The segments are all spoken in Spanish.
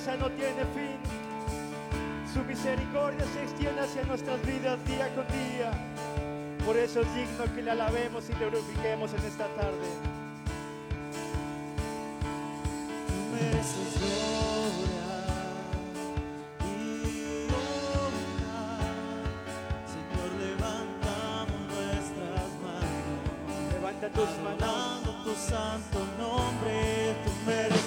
grandeza no tiene fin. Su misericordia se extiende hacia nuestras vidas día con día. Por eso es digno que le alabemos y le glorifiquemos en esta tarde. Tú mereces gloria y honra. Señor, levantamos nuestras manos. Levanta tus manos. tu santo nombre, Tu mereces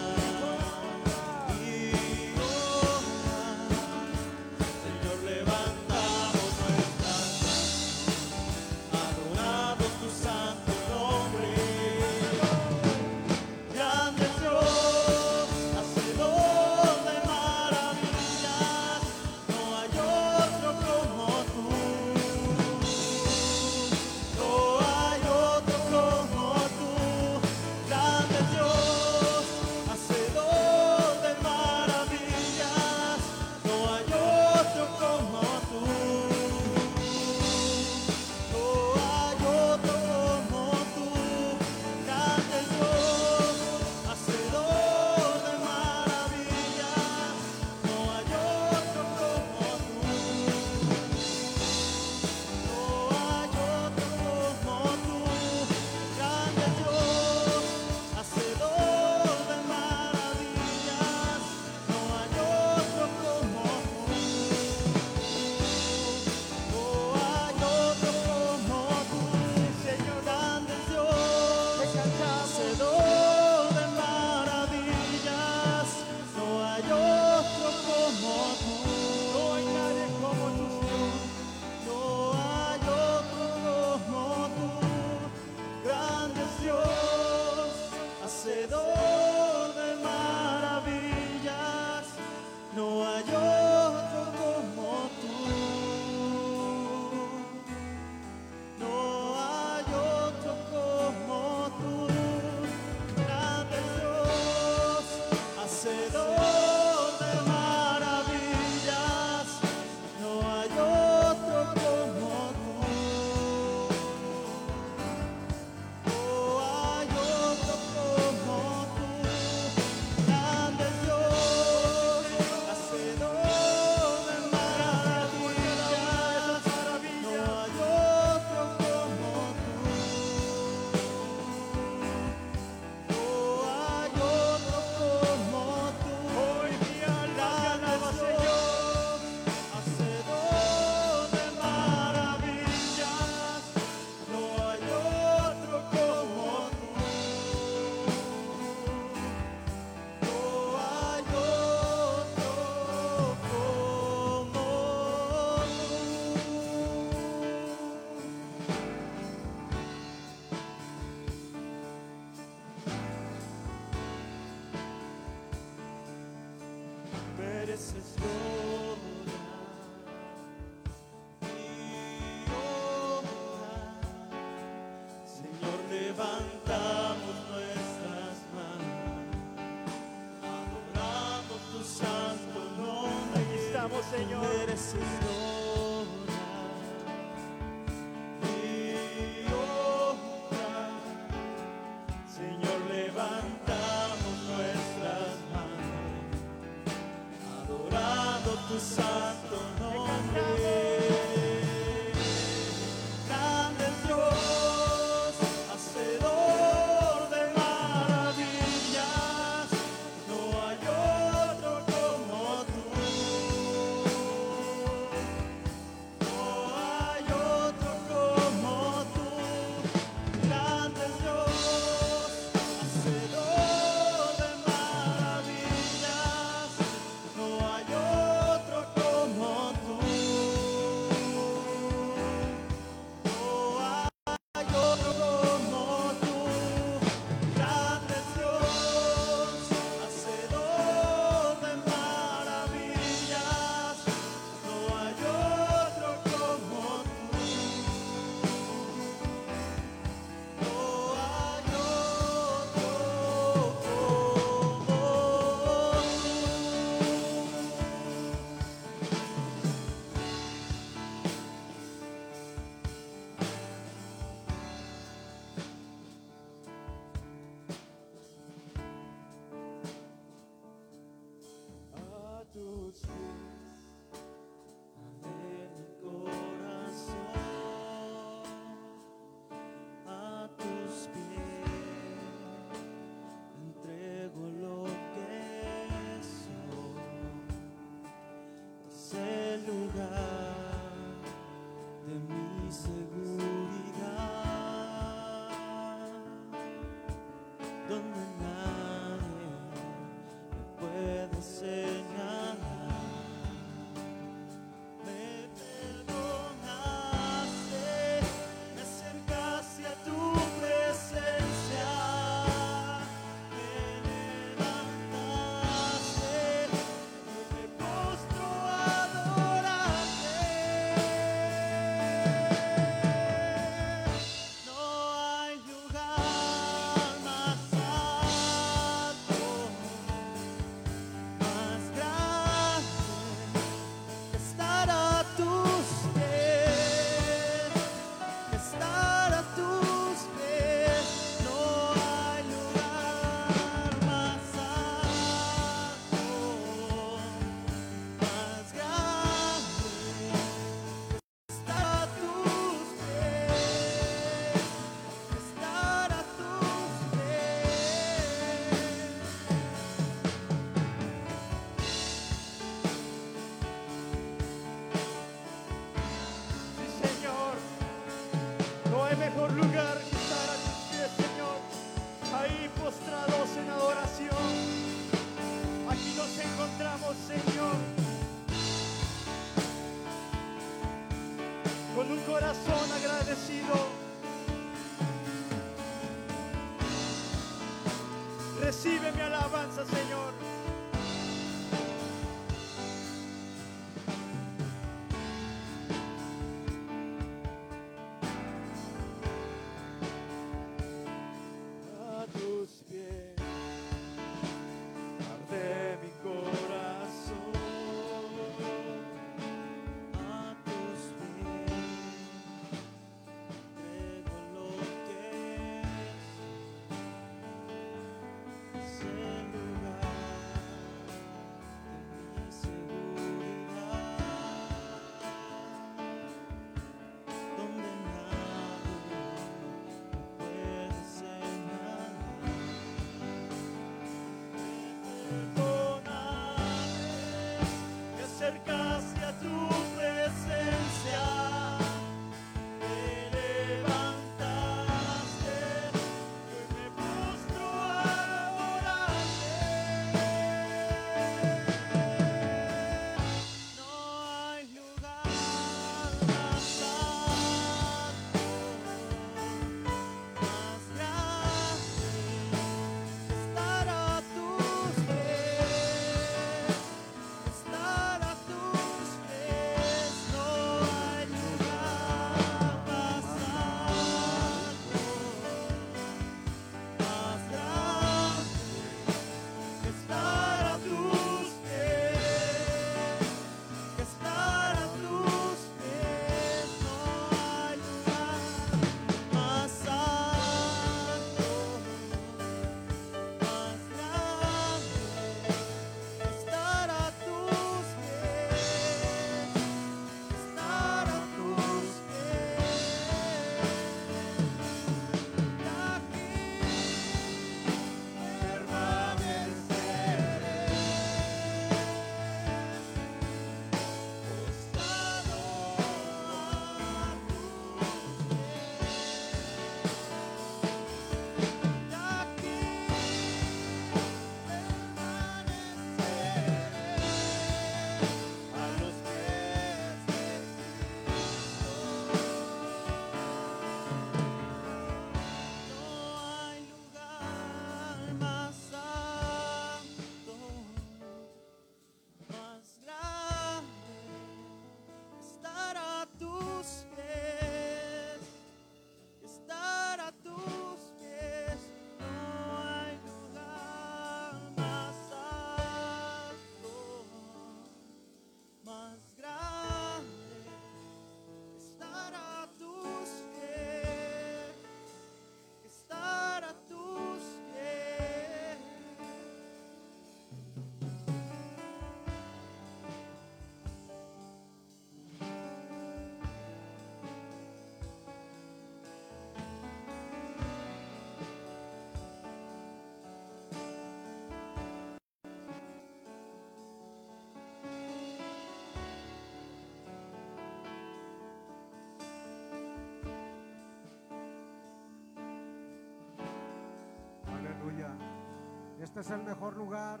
Este es el mejor lugar,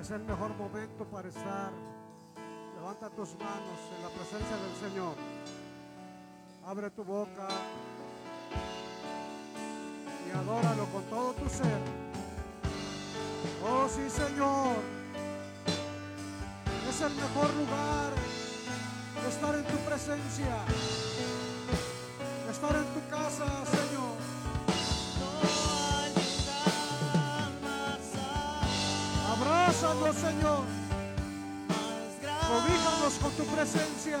es el mejor momento para estar. Levanta tus manos en la presencia del Señor. Abre tu boca y adóralo con todo tu ser. Oh sí, Señor. Es el mejor lugar de estar en tu presencia, de estar en tu casa, Úsanos, Señor. Cobíjanos con tu presencia.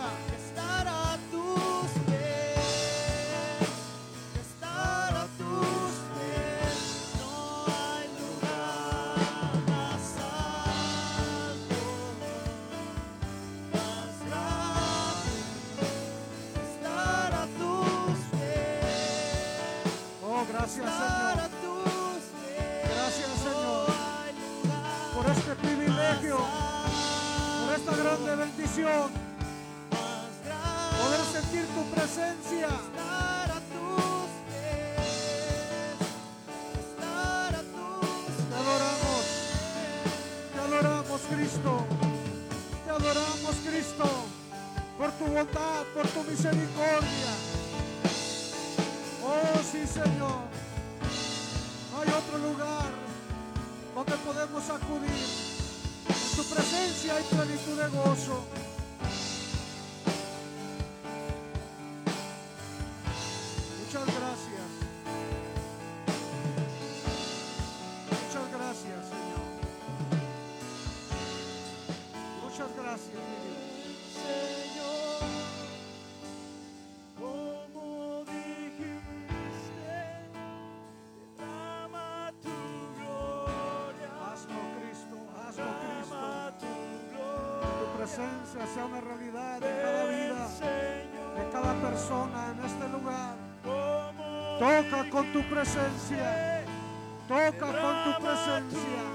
Tu presencia. Toca con tu presencia.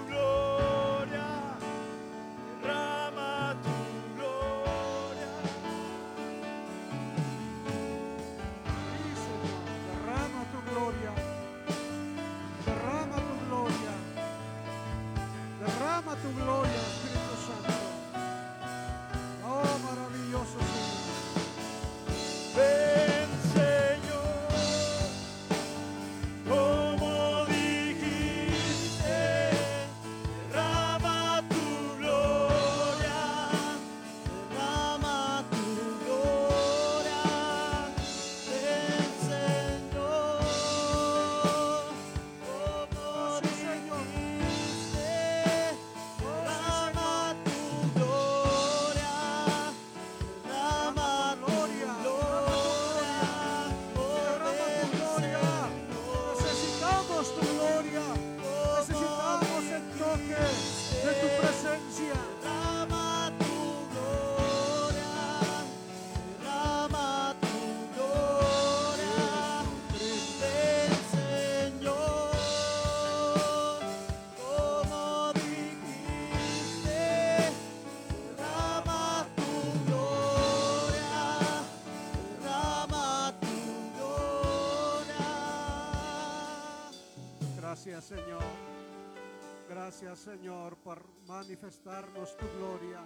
Manifestarnos tu gloria,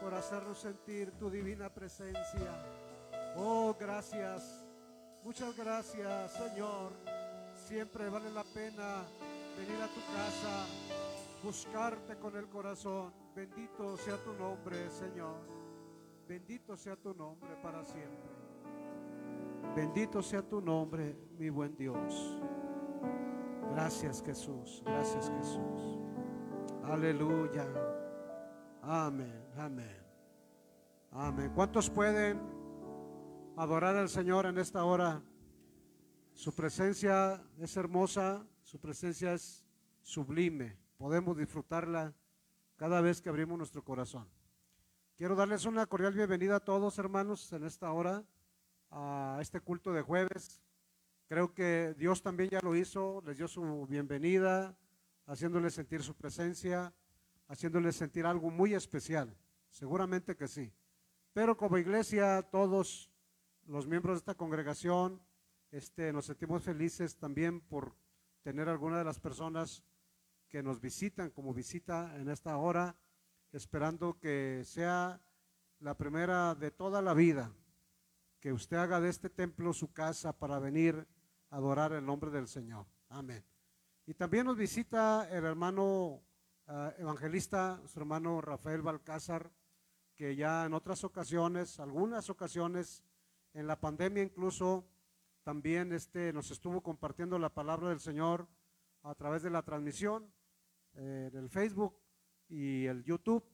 por hacernos sentir tu divina presencia. Oh, gracias. Muchas gracias, Señor. Siempre vale la pena venir a tu casa, buscarte con el corazón. Bendito sea tu nombre, Señor. Bendito sea tu nombre para siempre. Bendito sea tu nombre, mi buen Dios. Gracias Jesús, gracias Jesús. Aleluya. Amén, amén. Amén. ¿Cuántos pueden adorar al Señor en esta hora? Su presencia es hermosa, su presencia es sublime. Podemos disfrutarla cada vez que abrimos nuestro corazón. Quiero darles una cordial bienvenida a todos, hermanos, en esta hora, a este culto de jueves. Creo que Dios también ya lo hizo, les dio su bienvenida, haciéndoles sentir su presencia, haciéndoles sentir algo muy especial. Seguramente que sí. Pero como iglesia, todos los miembros de esta congregación, este, nos sentimos felices también por tener alguna de las personas que nos visitan como visita en esta hora, esperando que sea la primera de toda la vida, que usted haga de este templo su casa para venir a adorar el nombre del Señor. Amén. Y también nos visita el hermano ah, evangelista, su hermano Rafael Balcázar, que ya en otras ocasiones, algunas ocasiones, en la pandemia incluso, también este, nos estuvo compartiendo la palabra del Señor a través de la transmisión eh, del Facebook y el YouTube.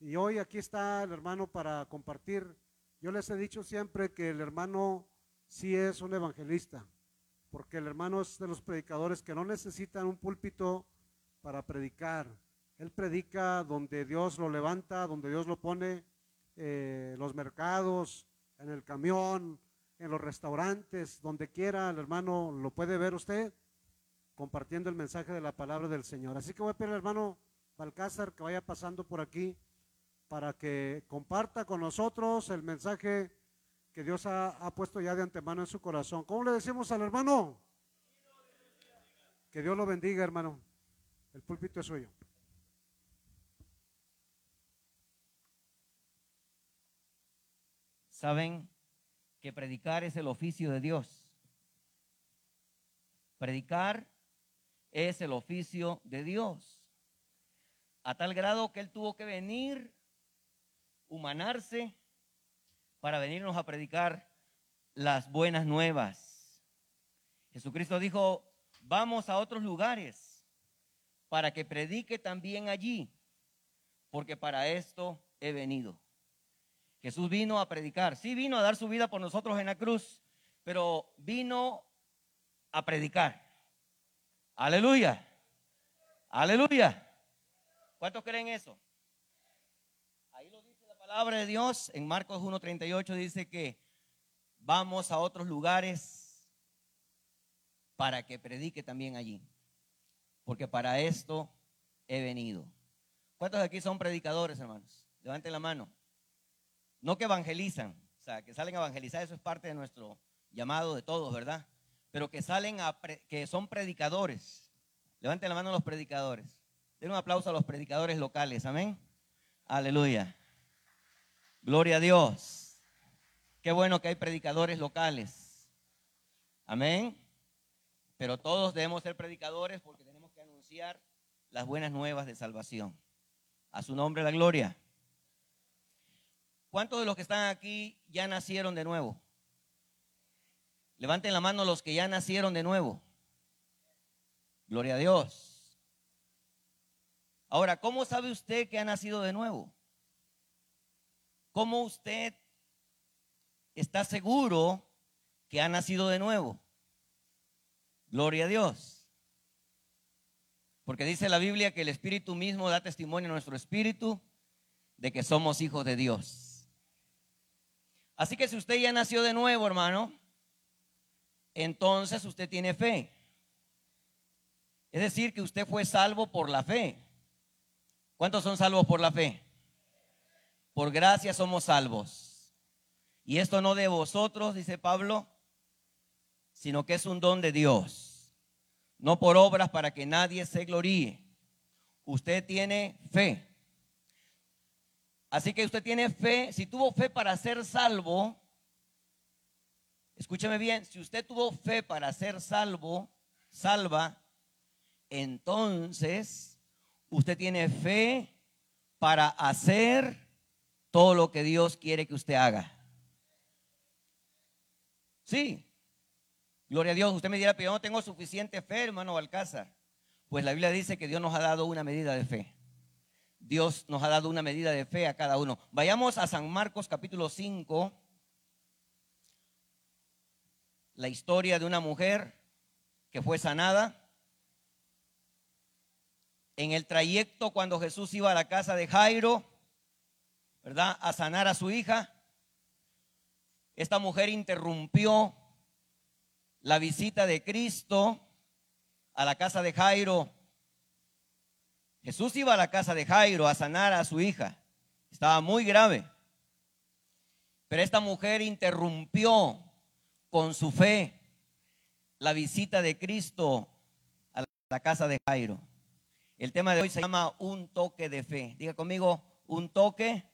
Y hoy aquí está el hermano para compartir. Yo les he dicho siempre que el hermano sí es un evangelista, porque el hermano es de los predicadores que no necesitan un púlpito para predicar. Él predica donde Dios lo levanta, donde Dios lo pone, eh, los mercados, en el camión, en los restaurantes, donde quiera, el hermano lo puede ver usted compartiendo el mensaje de la palabra del Señor. Así que voy a pedir al hermano Balcázar que vaya pasando por aquí para que comparta con nosotros el mensaje que Dios ha, puesto ya de antemano en su corazón. ¿Cómo le decimos al hermano? Que Dios lo bendiga, hermano. El púlpito es suyo. Saben que predicar es el oficio de Dios. Predicar es el oficio de Dios. A tal grado que Él tuvo que venir, humanarse, para venirnos a predicar las buenas nuevas. Jesucristo dijo, vamos a otros lugares para que predique también allí, porque para esto he venido. Jesús vino a predicar, sí vino a dar su vida por nosotros en la cruz, pero vino a predicar. Aleluya. Aleluya. ¿Cuántos creen eso? Ahí lo dice la palabra de Dios. En Marcos 1.38 dice que vamos a otros lugares para que predique también allí. Porque para esto he venido. ¿Cuántos de aquí son predicadores, hermanos? Levanten la mano. No que evangelizan, o sea, que salen a evangelizar, eso es parte de nuestro llamado de todos, ¿verdad? Pero que salen a, que son predicadores. Levanten la mano los predicadores. Den un aplauso a los predicadores locales, amén. Aleluya. Gloria a Dios. Qué bueno que hay predicadores locales. Amén. Pero todos debemos ser predicadores porque tenemos que anunciar las buenas nuevas de salvación. A su nombre la gloria. ¿Cuántos de los que están aquí ya nacieron de nuevo? Levanten la mano los que ya nacieron de nuevo. Gloria a Dios. Ahora, ¿cómo sabe usted que ha nacido de nuevo? ¿Cómo usted está seguro que ha nacido de nuevo? Gloria a Dios. Porque dice la Biblia que el Espíritu mismo da testimonio a nuestro espíritu de que somos hijos de Dios. Así que si usted ya nació de nuevo, hermano, entonces usted tiene fe. Es decir, que usted fue salvo por la fe. ¿Cuántos son salvos por la fe? Por gracia somos salvos. Y esto no de vosotros, dice Pablo, sino que es un don de Dios. No por obras para que nadie se gloríe. Usted tiene fe. Así que usted tiene fe, si tuvo fe para ser salvo, escúcheme bien, si usted tuvo fe para ser salvo, salva, entonces usted tiene fe para hacer todo lo que Dios quiere que usted haga. Sí, gloria a Dios. Usted me dirá, pero yo no tengo suficiente fe, hermano Balcázar. Pues la Biblia dice que Dios nos ha dado una medida de fe. Dios nos ha dado una medida de fe a cada uno. Vayamos a San Marcos capítulo 5. La historia de una mujer que fue sanada. En el trayecto cuando Jesús iba a la casa de Jairo, ¿verdad? A sanar a su hija. Esta mujer interrumpió la visita de Cristo a la casa de Jairo Jesús iba a la casa de Jairo a sanar a su hija. Estaba muy grave. Pero esta mujer interrumpió con su fe la visita de Cristo a la casa de Jairo. El tema de hoy se llama un toque de fe. Diga conmigo, un toque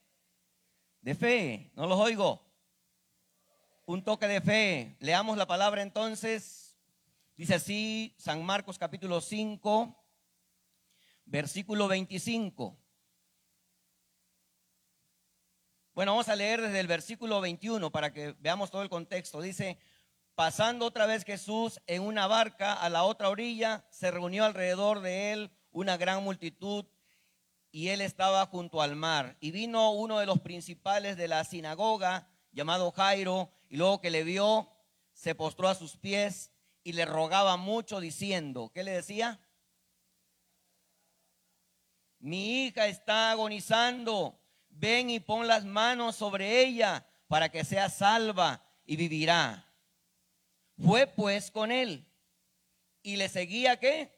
de fe. No los oigo. Un toque de fe. Leamos la palabra entonces. Dice así San Marcos capítulo 5, versículo 25. Bueno, vamos a leer desde el versículo 21 para que veamos todo el contexto. Dice, pasando otra vez Jesús en una barca a la otra orilla, se reunió alrededor de él una gran multitud y él estaba junto al mar. Y vino uno de los principales de la sinagoga, llamado Jairo, y luego que le vio, se postró a sus pies y le rogaba mucho diciendo, ¿qué le decía? mi hija está agonizando, ven y pon las manos sobre ella para que sea salva y vivirá. Fue pues con él y le seguía qué?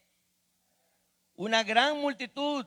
Una gran multitud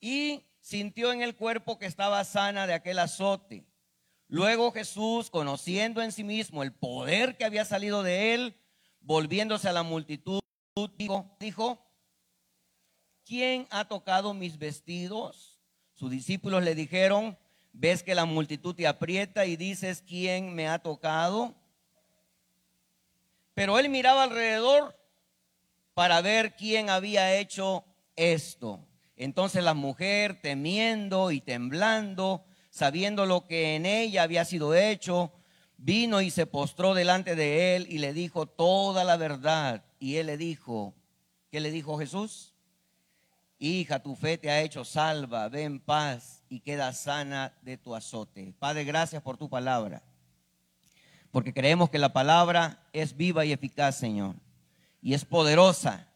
y sintió en el cuerpo que estaba sana de aquel azote. Luego Jesús, conociendo en sí mismo el poder que había salido de él, volviéndose a la multitud, dijo, dijo ¿quién ha tocado mis vestidos? Sus discípulos le dijeron, ves que la multitud te aprieta y dices, ¿quién me ha tocado? Pero él miraba alrededor para ver quién había hecho esto. Entonces la mujer, temiendo y temblando, sabiendo lo que en ella había sido hecho, vino y se postró delante de él y le dijo toda la verdad. Y él le dijo, ¿qué le dijo Jesús? Hija, tu fe te ha hecho salva, ve en paz y queda sana de tu azote. Padre, gracias por tu palabra, porque creemos que la palabra es viva y eficaz, Señor, y es poderosa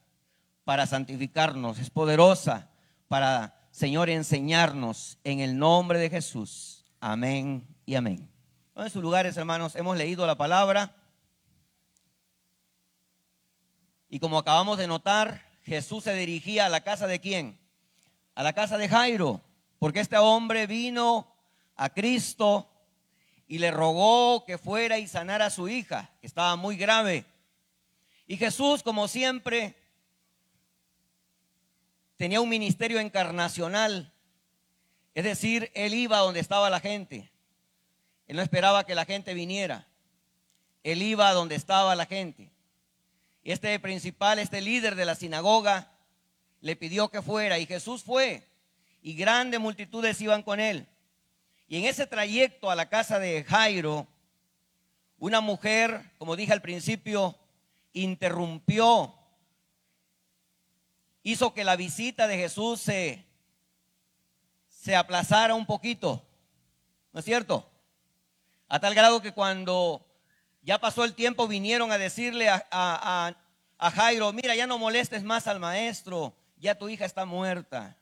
para santificarnos, es poderosa para, Señor, enseñarnos en el nombre de Jesús. Amén y amén. En sus lugares, hermanos, hemos leído la palabra. Y como acabamos de notar, Jesús se dirigía a la casa de quién? A la casa de Jairo, porque este hombre vino a Cristo y le rogó que fuera y sanara a su hija, que estaba muy grave. Y Jesús, como siempre, tenía un ministerio encarnacional, es decir, él iba donde estaba la gente. Él no esperaba que la gente viniera. Él iba donde estaba la gente. Y este principal, este líder de la sinagoga, le pidió que fuera y Jesús fue. Y grandes multitudes iban con él. Y en ese trayecto a la casa de Jairo, una mujer, como dije al principio, interrumpió, hizo que la visita de Jesús se, se aplazara un poquito. ¿No es cierto? A tal grado que cuando ya pasó el tiempo vinieron a decirle a, Jairo, mira, ya no molestes más al maestro, ya tu hija está muerta.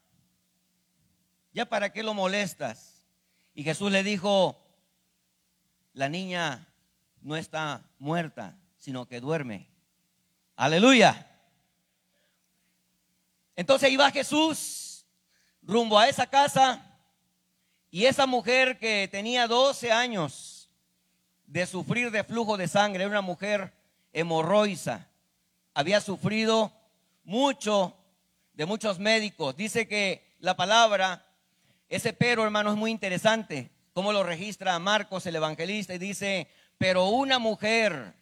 ¿Ya para qué lo molestas? Y Jesús le dijo, la niña no está muerta, sino que duerme. Aleluya. Entonces iba Jesús rumbo a esa casa y esa mujer que tenía 12 años de sufrir de flujo de sangre, era una mujer hemorroiza, había sufrido mucho de muchos médicos. Dice que la palabra, ese pero hermano es muy interesante, como lo registra Marcos el evangelista y dice, pero una mujer,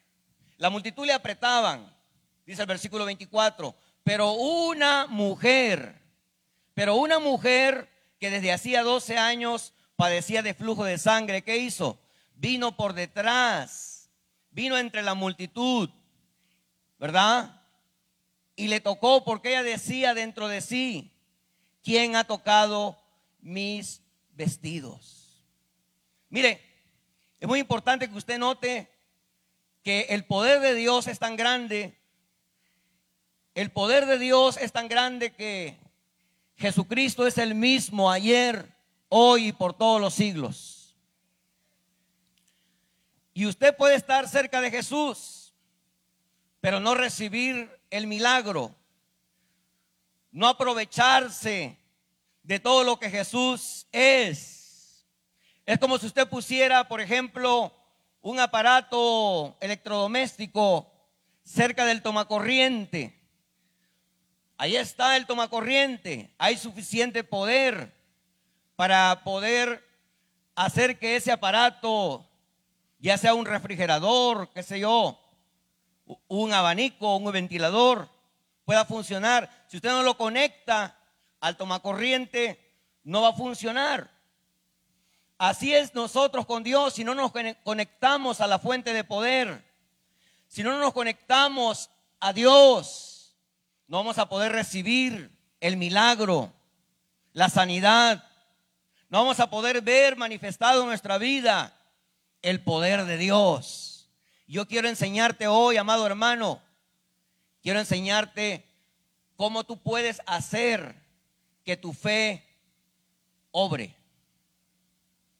la multitud le apretaban, dice el versículo 24, pero una mujer, pero una mujer que desde hacía 12 años padecía de flujo de sangre, ¿qué hizo? Vino por detrás, vino entre la multitud, ¿verdad? Y le tocó porque ella decía dentro de sí, ¿quién ha tocado mis vestidos? Mire, es muy importante que usted note que el poder de Dios es tan grande, el poder de Dios es tan grande que Jesucristo es el mismo ayer, hoy y por todos los siglos. Y usted puede estar cerca de Jesús, pero no recibir el milagro, no aprovecharse de todo lo que Jesús es. Es como si usted pusiera, por ejemplo, un aparato electrodoméstico cerca del tomacorriente Ahí está el tomacorriente. Hay suficiente poder para poder hacer que ese aparato, ya sea un refrigerador, qué sé yo, un abanico, un ventilador, pueda funcionar. Si usted no lo conecta al tomacorriente, no va a funcionar. Así es nosotros con Dios, si no nos conectamos a la fuente de poder, si no nos conectamos a Dios, no vamos a poder recibir el milagro, la sanidad. No vamos a poder ver manifestado en nuestra vida el poder de Dios. Yo quiero enseñarte hoy, amado hermano, quiero enseñarte cómo tú puedes hacer que tu fe obre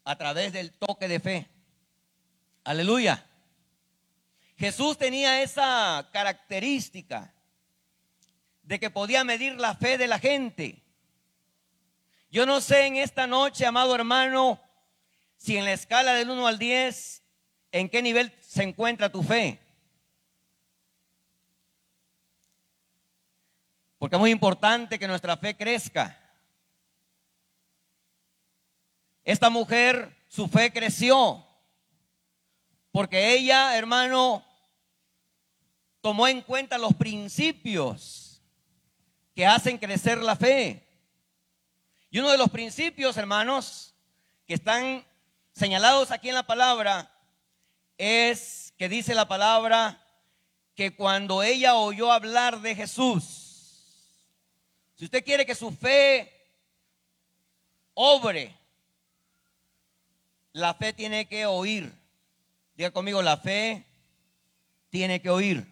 a través del toque de fe. Aleluya. Jesús tenía esa característica de que podía medir la fe de la gente. Yo no sé en esta noche, amado hermano, si en la escala del 1 al 10, en qué nivel se encuentra tu fe. Porque es muy importante que nuestra fe crezca. Esta mujer, su fe creció. Porque ella, hermano, tomó en cuenta los principios que hacen crecer la fe. Y uno de los principios, hermanos, que están señalados aquí en la palabra, es que dice la palabra que cuando ella oyó hablar de Jesús, si usted quiere que su fe obre, la fe tiene que oír. Diga conmigo, la fe tiene que oír.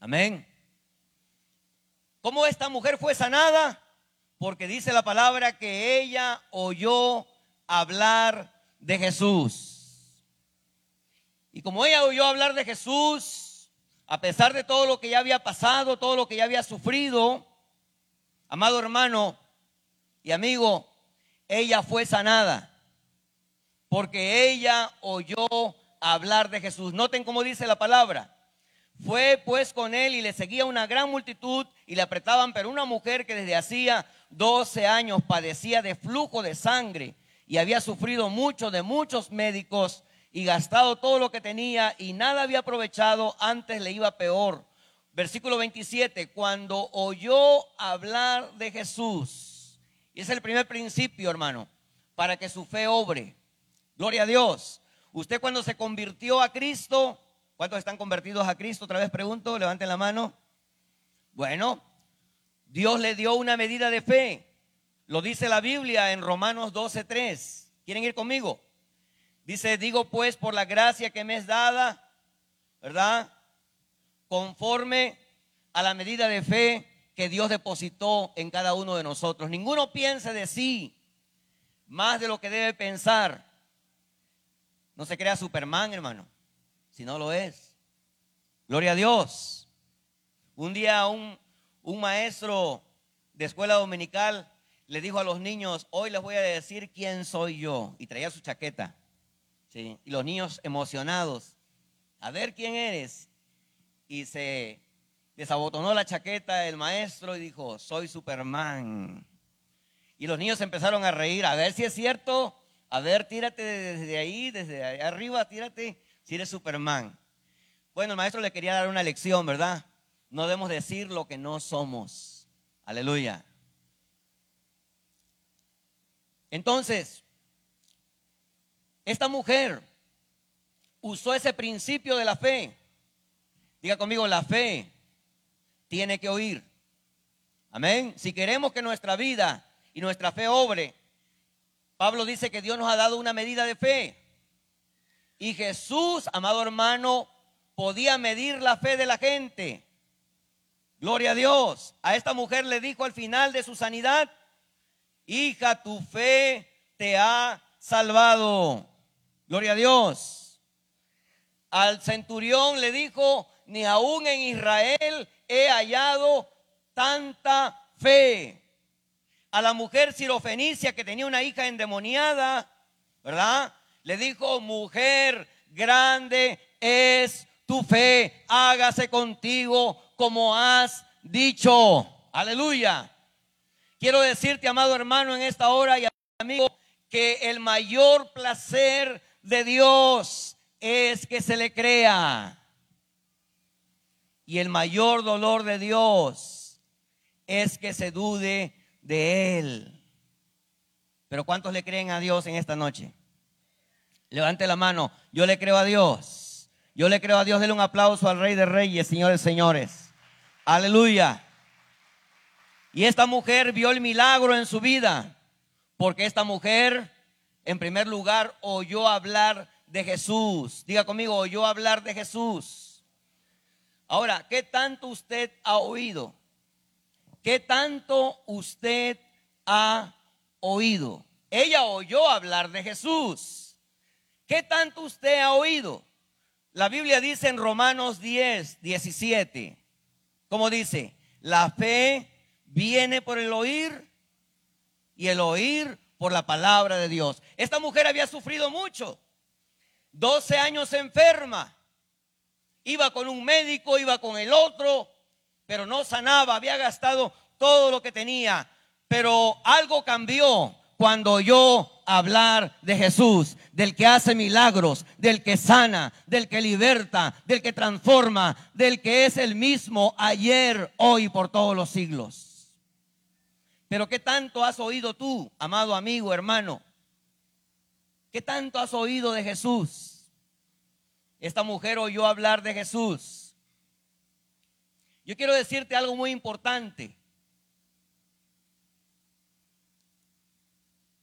Amén. ¿Cómo esta mujer fue sanada? Porque dice la palabra que ella oyó hablar de Jesús. Y como ella oyó hablar de Jesús, a pesar de todo lo que ya había pasado, todo lo que ya había sufrido, amado hermano y amigo, ella fue sanada. Porque ella oyó hablar de Jesús. Noten cómo dice la palabra. Fue pues con él y le seguía una gran multitud y le apretaban, pero una mujer que desde hacía 12 años padecía de flujo de sangre y había sufrido mucho de muchos médicos y gastado todo lo que tenía y nada había aprovechado, antes le iba peor. Versículo 27, cuando oyó hablar de Jesús, y es el primer principio, hermano, para que su fe obre. Gloria a Dios. Usted cuando se convirtió a Cristo, ¿Cuántos están convertidos a Cristo? Otra vez pregunto, levanten la mano. Bueno, Dios le dio una medida de fe. Lo dice la Biblia en Romanos 12:3. ¿Quieren ir conmigo? Dice, digo pues por la gracia que me es dada, ¿verdad? Conforme a la medida de fe que Dios depositó en cada uno de nosotros. Ninguno piense de sí más de lo que debe pensar. No se crea Superman, hermano si no lo es. Gloria a Dios. Un día un, un maestro de escuela dominical le dijo a los niños, hoy les voy a decir quién soy yo. Y traía su chaqueta. Y los niños emocionados, a ver quién eres. Y se desabotonó la chaqueta el maestro y dijo, soy Superman. Y los niños empezaron a reír, a ver si es cierto, a ver, tírate desde ahí, desde ahí arriba, tírate si eres Superman. Bueno, el maestro le quería dar una lección, ¿verdad? No debemos decir lo que no somos. Aleluya. Entonces, esta mujer usó ese principio de la fe. Diga conmigo, la fe tiene que oír. Amén. Si queremos que nuestra vida y nuestra fe obre, Pablo dice que Dios nos ha dado una medida de fe. Y Jesús, amado hermano, podía medir la fe de la gente. Gloria a Dios. A esta mujer le dijo al final de su sanidad, hija, tu fe te ha salvado. Gloria a Dios. Al centurión le dijo, ni aún en Israel he hallado tanta fe. A la mujer sirofenicia que tenía una hija endemoniada, ¿verdad? le dijo, mujer, grande es tu fe, hágase contigo como has dicho. Aleluya. Quiero decirte, amado hermano, en esta hora y amigo, que el mayor placer de Dios es que se le crea. Y el mayor dolor de Dios es que se dude de Él. Pero ¿cuántos le creen a Dios en esta noche? Levante la mano. Yo le creo a Dios. Yo le creo a Dios. Dele un aplauso al Rey de Reyes, señores, señores. Aleluya. Y esta mujer vio el milagro en su vida. Porque esta mujer, en primer lugar, oyó hablar de Jesús. Diga conmigo, oyó hablar de Jesús. Ahora, ¿qué tanto usted ha oído? ¿Qué tanto usted ha oído? Ella oyó hablar de Jesús. ¿Qué tanto usted ha oído? La Biblia dice en Romanos 10, 17, como dice, la fe viene por el oír y el oír por la palabra de Dios. Esta mujer había sufrido mucho, 12 años enferma, iba con un médico, iba con el otro, pero no sanaba, había gastado todo lo que tenía, pero algo cambió cuando oyó hablar de Jesús, del que hace milagros, del que sana, del que liberta, del que transforma, del que es el mismo ayer, hoy, por todos los siglos. Pero ¿qué tanto has oído tú, amado amigo, hermano? ¿Qué tanto has oído de Jesús? Esta mujer oyó hablar de Jesús. Yo quiero decirte algo muy importante.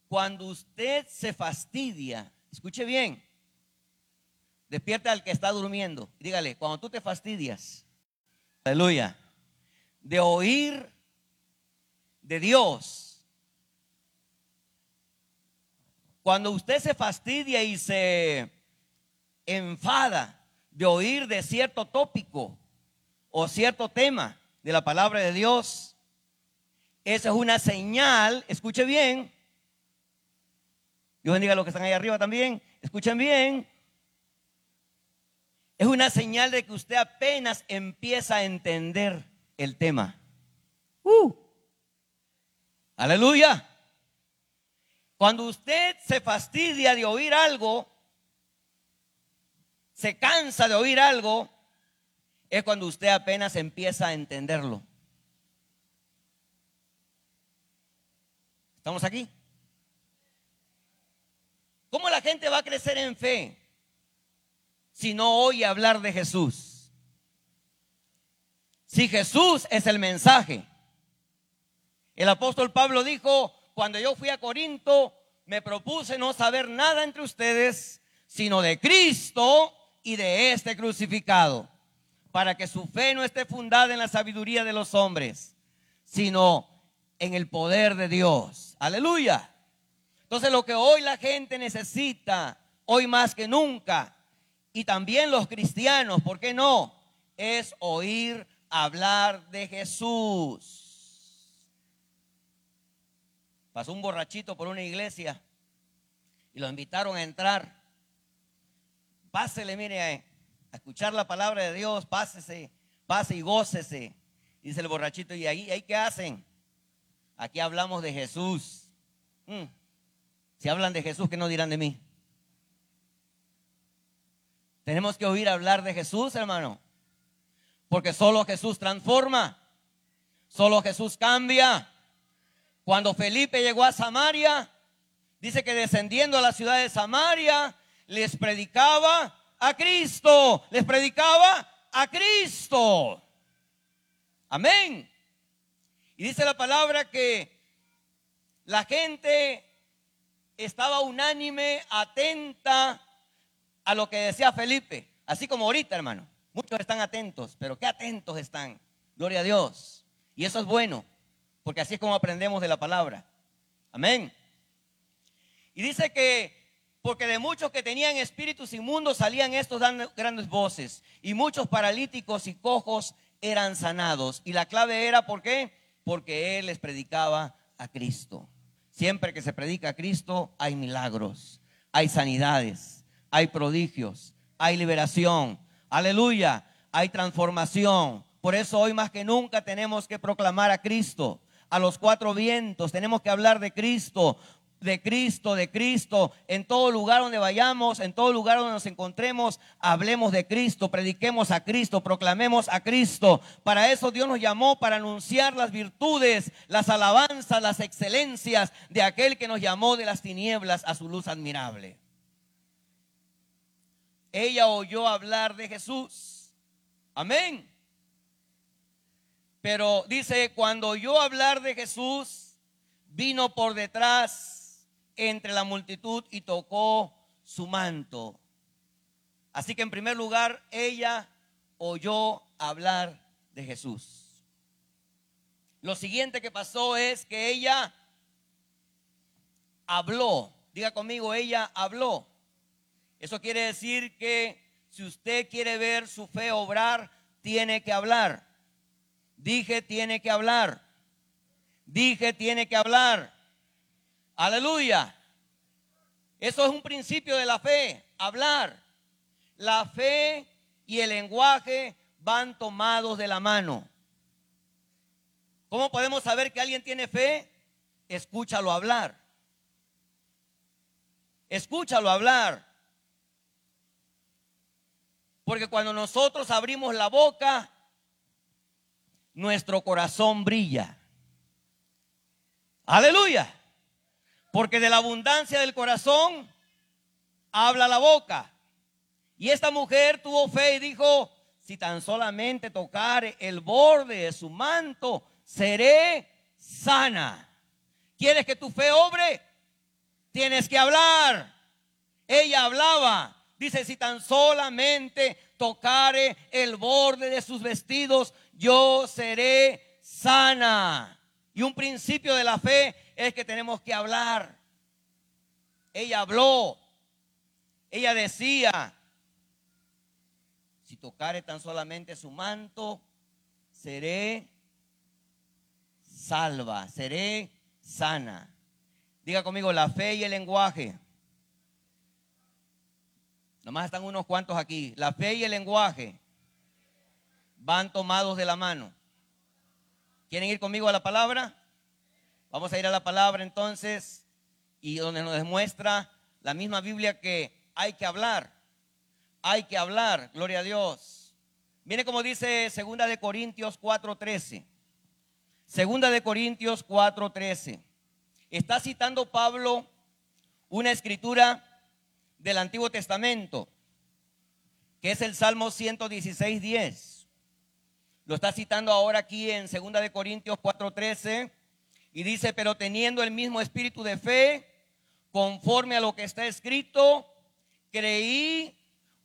Cuando usted se fastidia, escuche bien, despierta al que está durmiendo. Dígale, cuando tú te fastidias, aleluya, de oír de Dios, cuando usted se fastidia y se enfada de oír de cierto tópico o cierto tema de la palabra de Dios, esa es una señal, escuche bien, Dios bendiga a los que están ahí arriba también. Escuchen bien. Es una señal de que usted apenas empieza a entender el tema. Uh. Aleluya. Cuando usted se fastidia de oír algo, se cansa de oír algo, es cuando usted apenas empieza a entenderlo. ¿Estamos aquí? ¿Cómo la gente va a crecer en fe si no oye hablar de Jesús? Si Jesús es el mensaje. El apóstol Pablo dijo, cuando yo fui a Corinto, me propuse no saber nada entre ustedes, sino de Cristo y de este crucificado, para que su fe no esté fundada en la sabiduría de los hombres, sino en el poder de Dios. Aleluya. Entonces lo que hoy la gente necesita, hoy más que nunca, y también los cristianos, ¿por qué no? Es oír hablar de Jesús. Pasó un borrachito por una iglesia y lo invitaron a entrar. Pásele, mire, a, escuchar la palabra de Dios, pásese, pase y gócese. Dice el borrachito, ¿y ahí, ahí qué hacen? Aquí hablamos de Jesús. Mm. Si hablan de Jesús, ¿qué no dirán de mí? Tenemos que oír hablar de Jesús, hermano. Porque solo Jesús transforma. Solo Jesús cambia. Cuando Felipe llegó a Samaria, dice que descendiendo a la ciudad de Samaria, les predicaba a Cristo. Les predicaba a Cristo. Amén. Y dice la palabra que la gente estaba unánime, atenta a lo que decía Felipe. Así como ahorita, hermano. Muchos están atentos, pero qué atentos están. Gloria a Dios. Y eso es bueno, porque así es como aprendemos de la palabra. Amén. Y dice que, porque de muchos que tenían espíritus inmundos salían estos dando grandes voces, y muchos paralíticos y cojos eran sanados. Y la clave era, ¿por qué? Porque Él les predicaba a Cristo. Siempre que se predica a Cristo hay milagros, hay sanidades, hay prodigios, hay liberación. Aleluya, hay transformación. Por eso hoy más que nunca tenemos que proclamar a Cristo a los cuatro vientos. Tenemos que hablar de Cristo de Cristo, de Cristo. En todo lugar donde vayamos, en todo lugar donde nos encontremos, hablemos de Cristo, prediquemos a Cristo, proclamemos a Cristo. Para eso Dios nos llamó, para anunciar las virtudes, las alabanzas, las excelencias de aquel que nos llamó de las tinieblas a su luz admirable. Ella oyó hablar de Jesús. Amén. Pero dice, cuando oyó hablar de Jesús, vino por detrás entre la multitud y tocó su manto. Así que en primer lugar, ella oyó hablar de Jesús. Lo siguiente que pasó es que ella habló. Diga conmigo, ella habló. Eso quiere decir que si usted quiere ver su fe obrar, tiene que hablar. Dije, tiene que hablar. Dije, tiene que hablar. Aleluya. Eso es un principio de la fe, hablar. La fe y el lenguaje van tomados de la mano. ¿Cómo podemos saber que alguien tiene fe? Escúchalo hablar. Escúchalo hablar. Porque cuando nosotros abrimos la boca, nuestro corazón brilla. Aleluya. Porque de la abundancia del corazón habla la boca. Y esta mujer tuvo fe y dijo, si tan solamente tocar el borde de su manto, seré sana. ¿Quieres que tu fe obre? Tienes que hablar. Ella hablaba. Dice, si tan solamente tocare el borde de sus vestidos, yo seré sana. Y un principio de la fe es que tenemos que hablar. Ella habló. Ella decía, si tocare tan solamente su manto, seré salva, seré sana. Diga conmigo, la fe y el lenguaje. Nomás están unos cuantos aquí. La fe y el lenguaje van tomados de la mano. ¿Quieren ir conmigo a la palabra? Vamos a ir a la palabra entonces y donde nos demuestra la misma Biblia que hay que hablar. Hay que hablar, gloria a Dios. Viene como dice Segunda de Corintios 4:13. Segunda de Corintios 4:13. Está citando Pablo una escritura del Antiguo Testamento, que es el Salmo 116:10. Lo está citando ahora aquí en Segunda de Corintios 4:13 y dice, "Pero teniendo el mismo espíritu de fe, conforme a lo que está escrito, creí,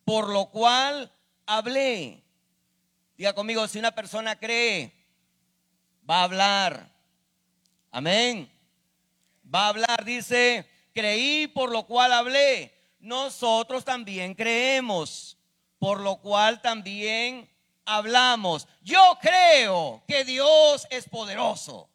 por lo cual hablé." Diga conmigo, si una persona cree, va a hablar. Amén. Va a hablar, dice, creí por lo cual hablé. Nosotros también creemos, por lo cual también hablamos. Yo creo que Dios es poderoso.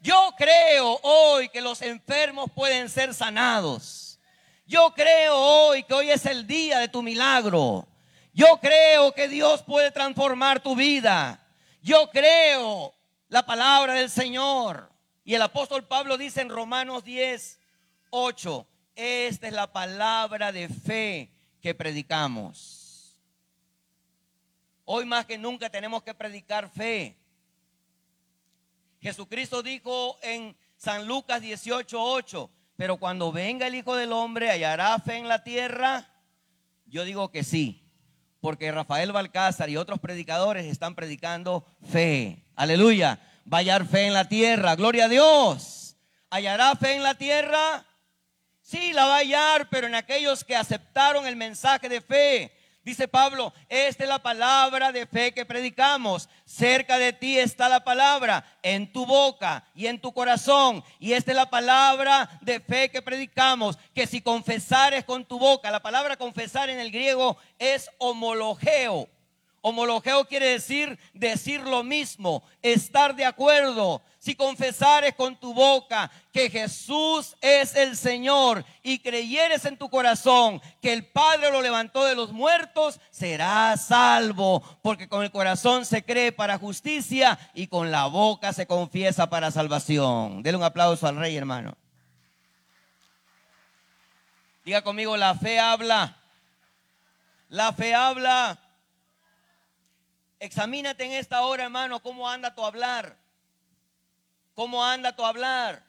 Yo creo hoy que los enfermos pueden ser sanados. Yo creo hoy que hoy es el día de tu milagro. Yo creo que Dios puede transformar tu vida. Yo creo la palabra del Señor. Y el apóstol Pablo dice en Romanos 10, 8, esta es la palabra de fe que predicamos. Hoy más que nunca tenemos que predicar fe. Jesucristo dijo en San Lucas 18, 8, pero cuando venga el Hijo del Hombre, ¿hallará fe en la tierra? Yo digo que sí, porque Rafael Balcázar y otros predicadores están predicando fe. Aleluya. Va a hallar fe en la tierra. Gloria a Dios. ¿Hallará fe en la tierra? Sí, la va a hallar, pero en aquellos que aceptaron el mensaje de fe. Dice Pablo, esta es la palabra de fe que predicamos. Cerca de ti está la palabra, en tu boca y en tu corazón. Y esta es la palabra de fe que predicamos, que si confesares con tu boca, la palabra confesar en el griego es homologeo. Homologeo quiere decir decir lo mismo, estar de acuerdo. Si confesares con tu boca que Jesús es el Señor y creyeres en tu corazón que el Padre lo levantó de los muertos, serás salvo, porque con el corazón se cree para justicia y con la boca se confiesa para salvación. Dele un aplauso al rey, hermano. Diga conmigo, la fe habla. La fe habla. Examínate en esta hora, hermano, cómo anda tu hablar. ¿Cómo anda tu hablar?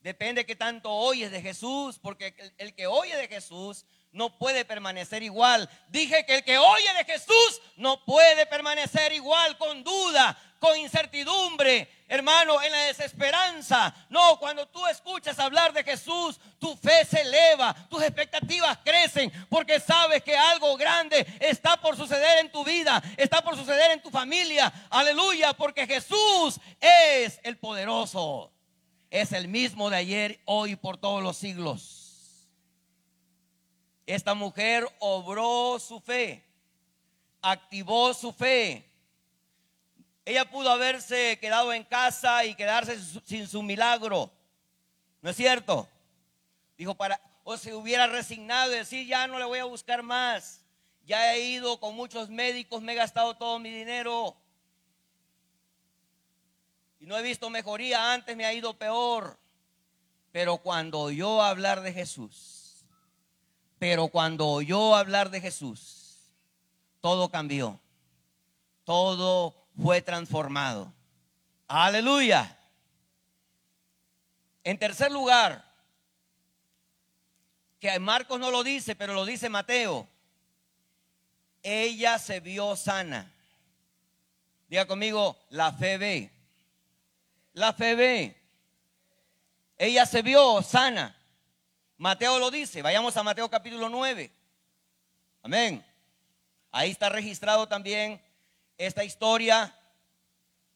Depende que tanto oyes de Jesús, porque el, que oye de Jesús no puede permanecer igual. Dije que el que oye de Jesús no puede permanecer igual con duda, con incertidumbre, hermano, en la desesperanza. No, cuando tú escuchas hablar de Jesús, tu fe se eleva, tus expectativas crecen, porque sabes que algo grande está por suceder en tu vida, está por suceder en tu familia. Aleluya, porque Jesús es el poderoso. Es el mismo de ayer, hoy, por todos los siglos. Esta mujer obró su fe, activó su fe. Ella pudo haberse quedado en casa y quedarse sin su milagro. ¿No es cierto? Dijo para o se hubiera resignado y decir, ya no le voy a buscar más. Ya he ido con muchos médicos, me he gastado todo mi dinero. Y no he visto mejoría, antes me ha ido peor. Pero cuando oyó hablar de Jesús, pero cuando oyó hablar de Jesús, todo cambió. Todo fue transformado. Aleluya. En tercer lugar, que Marcos no lo dice, pero lo dice Mateo. Ella se vio sana. Diga conmigo, la fe ve. La fe ve. Ella se vio sana. Mateo lo dice. Vayamos a Mateo capítulo 9. Amén. Ahí está registrado también esta historia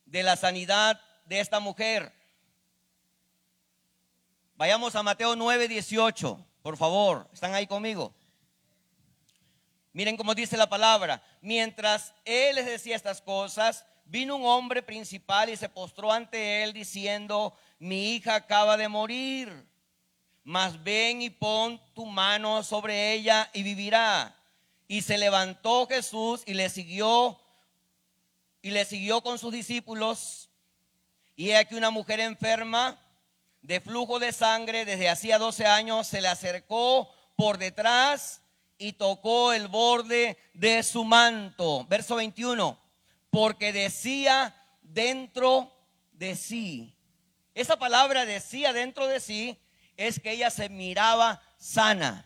de la sanidad de esta mujer. Vayamos a Mateo 9, 18. Por favor, ¿están ahí conmigo? Miren cómo dice la palabra. Mientras él les decía estas cosas, vino un hombre principal y se postró ante él diciendo, mi hija acaba de morir, mas ven y pon tu mano sobre ella y vivirá. Y se levantó Jesús y le siguió y le siguió con sus discípulos. Y aquí una mujer enferma de flujo de sangre desde hacía 12 años se le acercó por detrás y tocó el borde de su manto. Verso 21, porque decía dentro de sí. Esa palabra decía dentro de sí es que ella se miraba sana,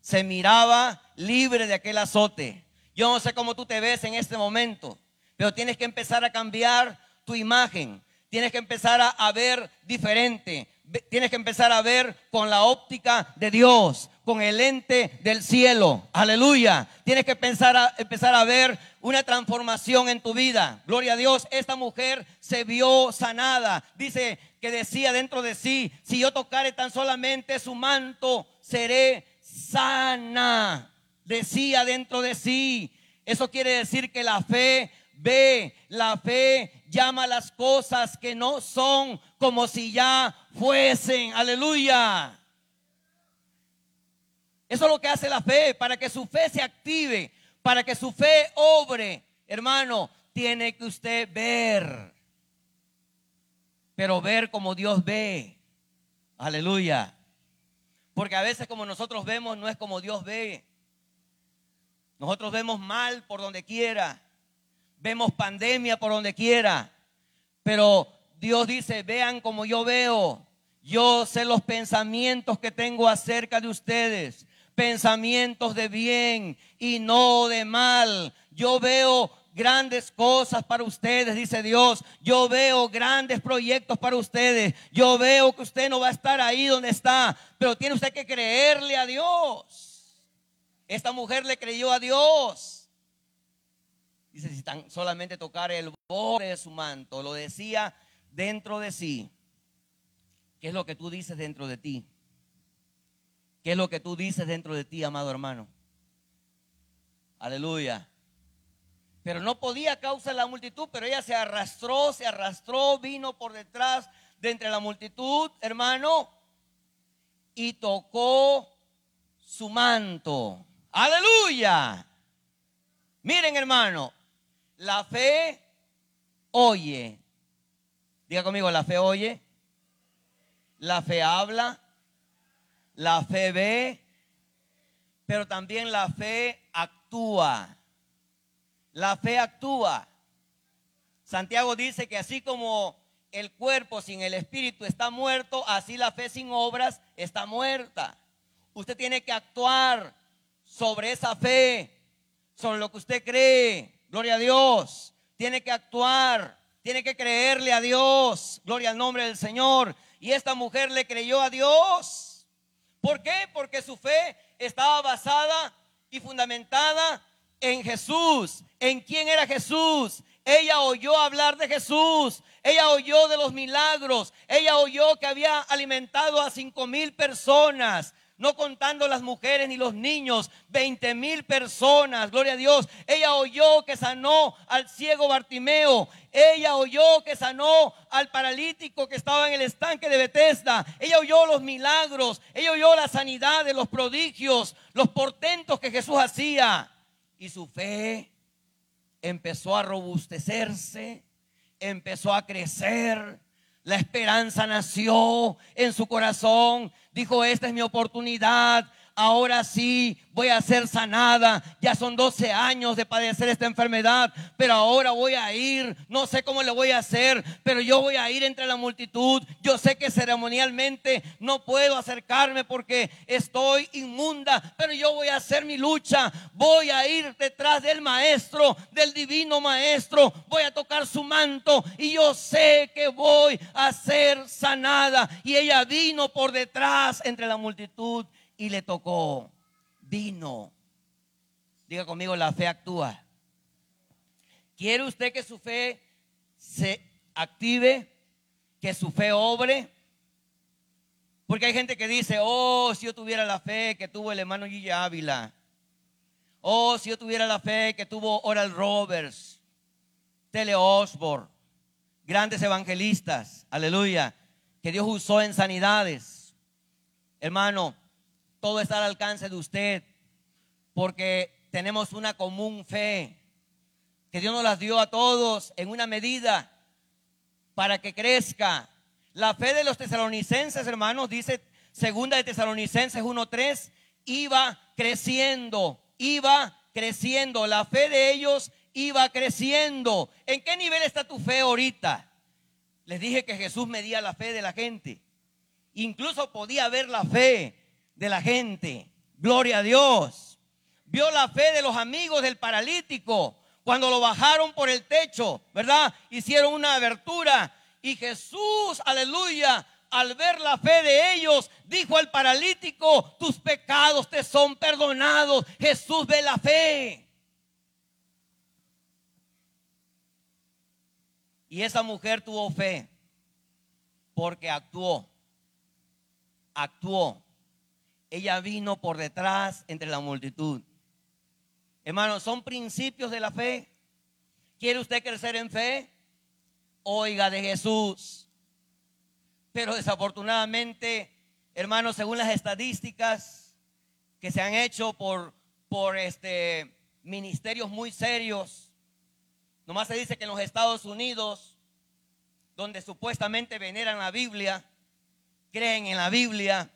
se miraba libre de aquel azote. Yo no sé cómo tú te ves en este momento, pero tienes que empezar a cambiar tu imagen. Tienes que empezar a, ver diferente. Tienes que empezar a ver con la óptica de Dios, con el lente del cielo. Aleluya. Tienes que a, empezar a ver una transformación en tu vida. Gloria a Dios. Esta mujer se vio sanada. Dice que decía dentro de sí, si yo tocare tan solamente su manto, seré sana. Decía dentro de sí. Eso quiere decir que la fe ve, la fe llama las cosas que no son como si ya fuesen. Aleluya. Eso es lo que hace la fe, para que su fe se active, para que su fe obre. Hermano, tiene que usted ver, pero ver como Dios ve. Aleluya. Porque a veces como nosotros vemos no es como Dios ve. Nosotros vemos mal por donde quiera vemos pandemia por donde quiera, pero Dios dice, vean como yo veo, yo sé los pensamientos que tengo acerca de ustedes, pensamientos de bien y no de mal. Yo veo grandes cosas para ustedes, dice Dios. Yo veo grandes proyectos para ustedes. Yo veo que usted no va a estar ahí donde está, pero tiene usted que creerle a Dios. Esta mujer le creyó a Dios. Dice, si solamente tocar el borde de su manto, lo decía dentro de sí. ¿Qué es lo que tú dices dentro de ti? ¿Qué es lo que tú dices dentro de ti, amado hermano? Aleluya. Pero no podía causar la multitud, pero ella se arrastró, se arrastró, vino por detrás de entre la multitud, hermano, y tocó su manto. Aleluya. Miren, hermano, la fe oye. Diga conmigo, la fe oye. La fe habla. La fe ve. Pero también la fe actúa. La fe actúa. Santiago dice que así como el cuerpo sin el espíritu está muerto, así la fe sin obras está muerta. Usted tiene que actuar sobre esa fe, sobre lo que usted cree, Gloria a Dios. Tiene que actuar, tiene que creerle a Dios. Gloria al nombre del Señor. Y esta mujer le creyó a Dios. ¿Por qué? Porque su fe estaba basada y fundamentada en Jesús. ¿En quién era Jesús? Ella oyó hablar de Jesús. Ella oyó de los milagros. Ella oyó que había alimentado a cinco mil personas. No contando las mujeres ni los niños, 20 mil personas, gloria a Dios. Ella oyó que sanó al ciego Bartimeo, ella oyó que sanó al paralítico que estaba en el estanque de Bethesda, ella oyó los milagros, ella oyó la sanidad de los prodigios, los portentos que Jesús hacía. Y su fe empezó a robustecerse, empezó a crecer. La esperanza nació en su corazón. Dijo, esta es mi oportunidad ahora sí voy a ser sanada. Ya son 12 años de padecer esta enfermedad, pero ahora voy a ir. No sé cómo le voy a hacer, pero yo voy a ir entre la multitud. Yo sé que ceremonialmente no puedo acercarme porque estoy inmunda, pero yo voy a hacer mi lucha. Voy a ir detrás del maestro, del divino maestro. Voy a tocar su manto y yo sé que voy a ser sanada. Y ella vino por detrás entre la multitud y le tocó. Vino. Diga conmigo, la fe actúa. ¿Quiere usted que su fe se active? ¿Que su fe obre? Porque hay gente que dice, oh, si yo tuviera la fe que tuvo el hermano Gigi Ávila. Oh, si yo tuviera la fe que tuvo Oral Roberts, Tele Osborne, grandes evangelistas, aleluya, que Dios usó en sanidades. Hermano, todo está al alcance de usted, porque tenemos una común fe, que Dios nos las dio a todos en una medida para que crezca. La fe de los tesalonicenses, hermanos, dice segunda de Tesalonicenses 1.3, iba creciendo, iba creciendo. La fe de ellos iba creciendo. ¿En qué nivel está tu fe ahorita? Les dije que Jesús medía la fe de la gente. Incluso podía ver la fe de la gente. Gloria a Dios. Vio la fe de los amigos del paralítico cuando lo bajaron por el techo, ¿verdad? Hicieron una abertura y Jesús, aleluya, al ver la fe de ellos, dijo al paralítico, tus pecados te son perdonados. Jesús ve la fe. Y esa mujer tuvo fe porque actuó. Actuó ella vino por detrás entre la multitud. Hermanos, son principios de la fe. ¿Quiere usted crecer en fe? Oiga de Jesús. Pero desafortunadamente, hermanos, según las estadísticas que se han hecho por, por este, ministerios muy serios, nomás se dice que en los Estados Unidos, donde supuestamente veneran la Biblia, creen en la Biblia,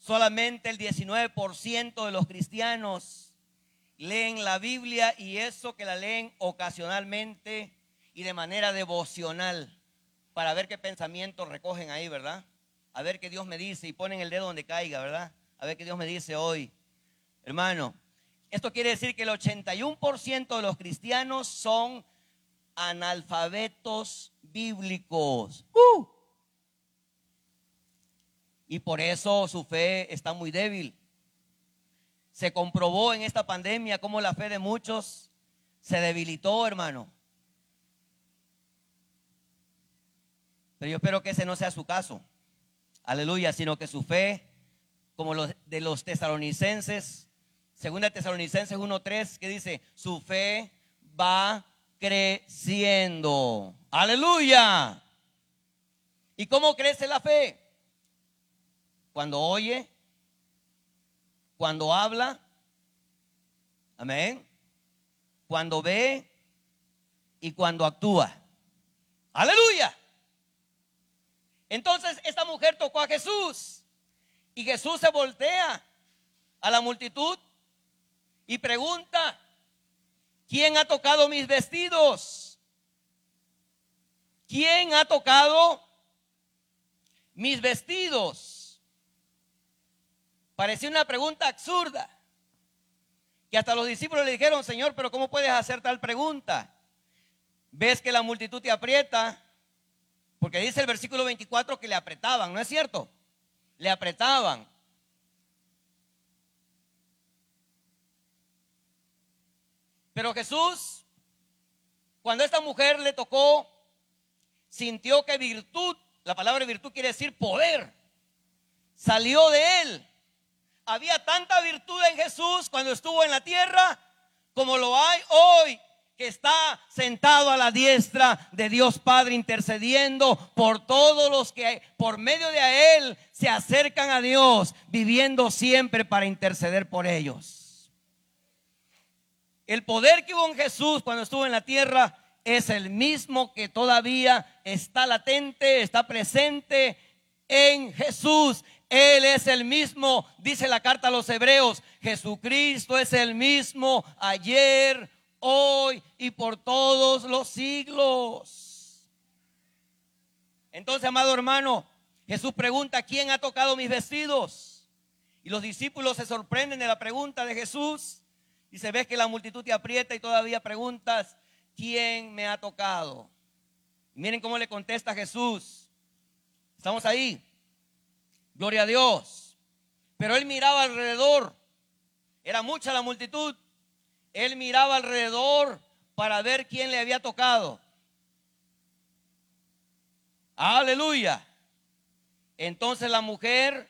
Solamente el 19% de los cristianos leen la Biblia y eso que la leen ocasionalmente y de manera devocional para ver qué pensamientos recogen ahí, ¿verdad? A ver qué Dios me dice y ponen el dedo donde caiga, ¿verdad? A ver qué Dios me dice hoy. Hermano, esto quiere decir que el 81% de los cristianos son analfabetos bíblicos. ¡Uh! Y por eso su fe está muy débil. Se comprobó en esta pandemia cómo la fe de muchos se debilitó, hermano. Pero yo espero que ese no sea su caso. Aleluya, sino que su fe, como los de los tesalonicenses, segunda tesalonicenses 1.3, que dice, su fe va creciendo. Aleluya. ¿Y cómo crece la fe? Cuando oye, cuando habla, amén, cuando ve y cuando actúa. Aleluya. Entonces esta mujer tocó a Jesús y Jesús se voltea a la multitud y pregunta, ¿quién ha tocado mis vestidos? ¿Quién ha tocado mis vestidos? Parecía una pregunta absurda. Que hasta los discípulos le dijeron, Señor, pero ¿cómo puedes hacer tal pregunta? Ves que la multitud te aprieta, porque dice el versículo 24 que le apretaban, ¿no es cierto? Le apretaban. Pero Jesús, cuando esta mujer le tocó, sintió que virtud, la palabra virtud quiere decir poder, salió de él había tanta virtud en Jesús cuando estuvo en la tierra como lo hay hoy que está sentado a la diestra de Dios Padre intercediendo por todos los que por medio de Él se acercan a Dios, viviendo siempre para interceder por ellos. El poder que hubo en Jesús cuando estuvo en la tierra es el mismo que todavía está latente, está presente en Jesús. Él es el mismo, dice la carta a los hebreos. Jesucristo es el mismo ayer, hoy y por todos los siglos. Entonces, amado hermano, Jesús pregunta, ¿quién ha tocado mis vestidos? Y los discípulos se sorprenden de la pregunta de Jesús y se ve que la multitud te aprieta y todavía preguntas, ¿quién me ha tocado? miren cómo le contesta Jesús. Estamos ahí. Gloria a Dios. Pero él miraba alrededor. Era mucha la multitud él miraba alrededor para ver quién le había tocado. Aleluya. Entonces la mujer,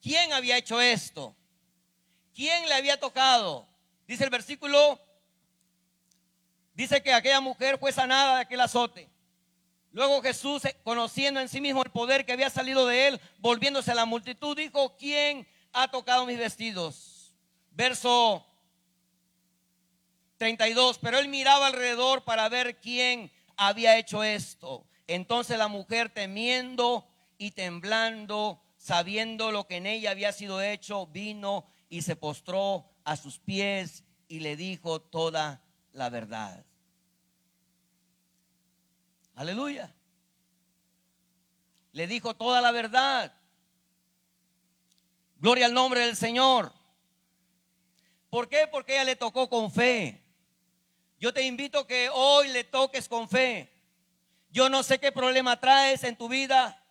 ¿quién había hecho esto? ¿Quién le había tocado? Dice el versículo, dice que aquella mujer fue sanada de aquel azote. Luego Jesús, conociendo en sí mismo el poder que había salido de él, volviéndose a la multitud, dijo, ¿quién ha tocado mis vestidos? Verso 32, pero él miraba alrededor para ver quién había hecho esto. Entonces la mujer temiendo y temblando, sabiendo lo que en ella había sido hecho, vino y se postró a sus pies y le dijo toda la verdad. Aleluya. Le dijo toda la verdad. Gloria al nombre del Señor. ¿Por qué? Porque ella le tocó con fe. Yo te invito que hoy le toques con fe. Yo no sé qué problema traes en tu vida,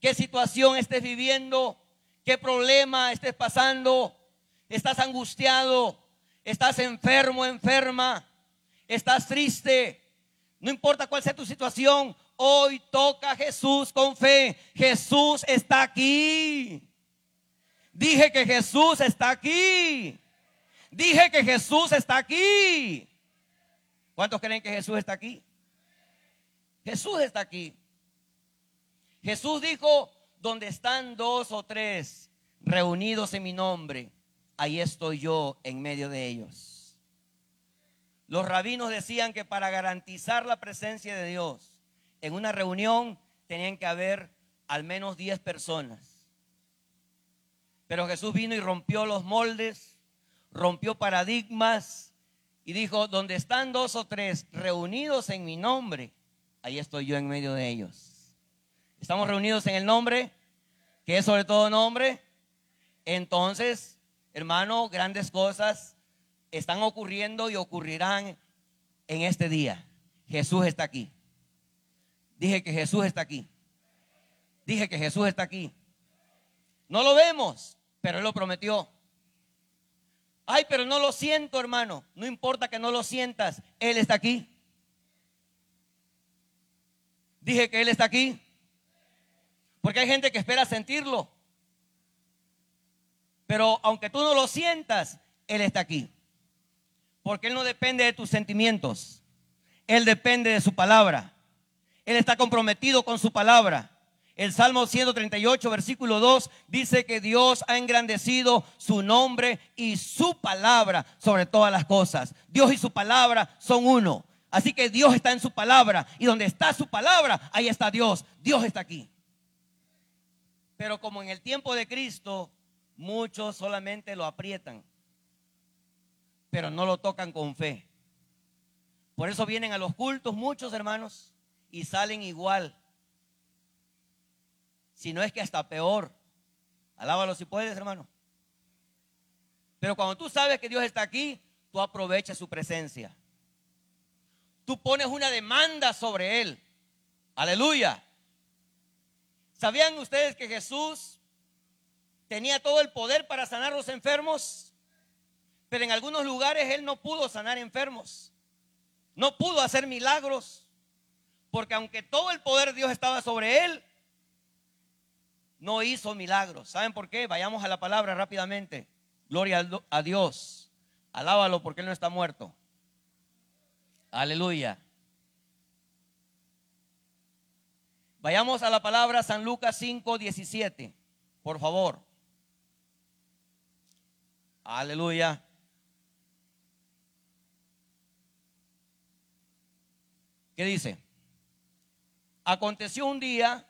qué situación estés viviendo, qué problema estés pasando. Estás angustiado, estás enfermo, enferma, estás triste. No importa cuál sea tu situación, hoy toca a Jesús con fe. Jesús está aquí. Dije que Jesús está aquí. Dije que Jesús está aquí. ¿Cuántos creen que Jesús está aquí? Jesús está aquí. Jesús dijo, donde están dos o tres reunidos en mi nombre, ahí estoy yo en medio de ellos. Los rabinos decían que para garantizar la presencia de Dios en una reunión tenían que haber al menos diez personas. Pero Jesús vino y rompió los moldes rompió paradigmas y dijo, donde están dos o tres reunidos en mi nombre, ahí estoy yo en medio de ellos. Estamos reunidos en el nombre, que es sobre todo nombre. Entonces, hermano, grandes cosas están ocurriendo y ocurrirán en este día. Jesús está aquí. Dije que Jesús está aquí. Dije que Jesús está aquí. No lo vemos, pero Él lo prometió. Ay, pero no lo siento, hermano. No importa que no lo sientas. Él está aquí. Dije que Él está aquí. Porque hay gente que espera sentirlo. Pero aunque tú no lo sientas, Él está aquí. Porque Él no depende de tus sentimientos. Él depende de su palabra. Él está comprometido con su palabra. El Salmo 138, versículo 2 dice que Dios ha engrandecido su nombre y su palabra sobre todas las cosas. Dios y su palabra son uno. Así que Dios está en su palabra y donde está su palabra, ahí está Dios. Dios está aquí. Pero como en el tiempo de Cristo, muchos solamente lo aprietan, pero no lo tocan con fe. Por eso vienen a los cultos muchos hermanos y salen igual si no es que hasta peor. Alábalo si puedes, hermano. Pero cuando tú sabes que Dios está aquí, tú aprovechas su presencia. Tú pones una demanda sobre Él. Aleluya. ¿Sabían ustedes que Jesús tenía todo el poder para sanar a los enfermos? Pero en algunos lugares Él no pudo sanar enfermos. No pudo hacer milagros. Porque aunque todo el poder de Dios estaba sobre Él, no hizo milagros. ¿Saben por qué? Vayamos a la palabra rápidamente. Gloria a Dios. Alábalo porque Él no está muerto. Aleluya. Vayamos a la palabra San Lucas 5, 17. Por favor. Aleluya. ¿Qué dice? Aconteció un día,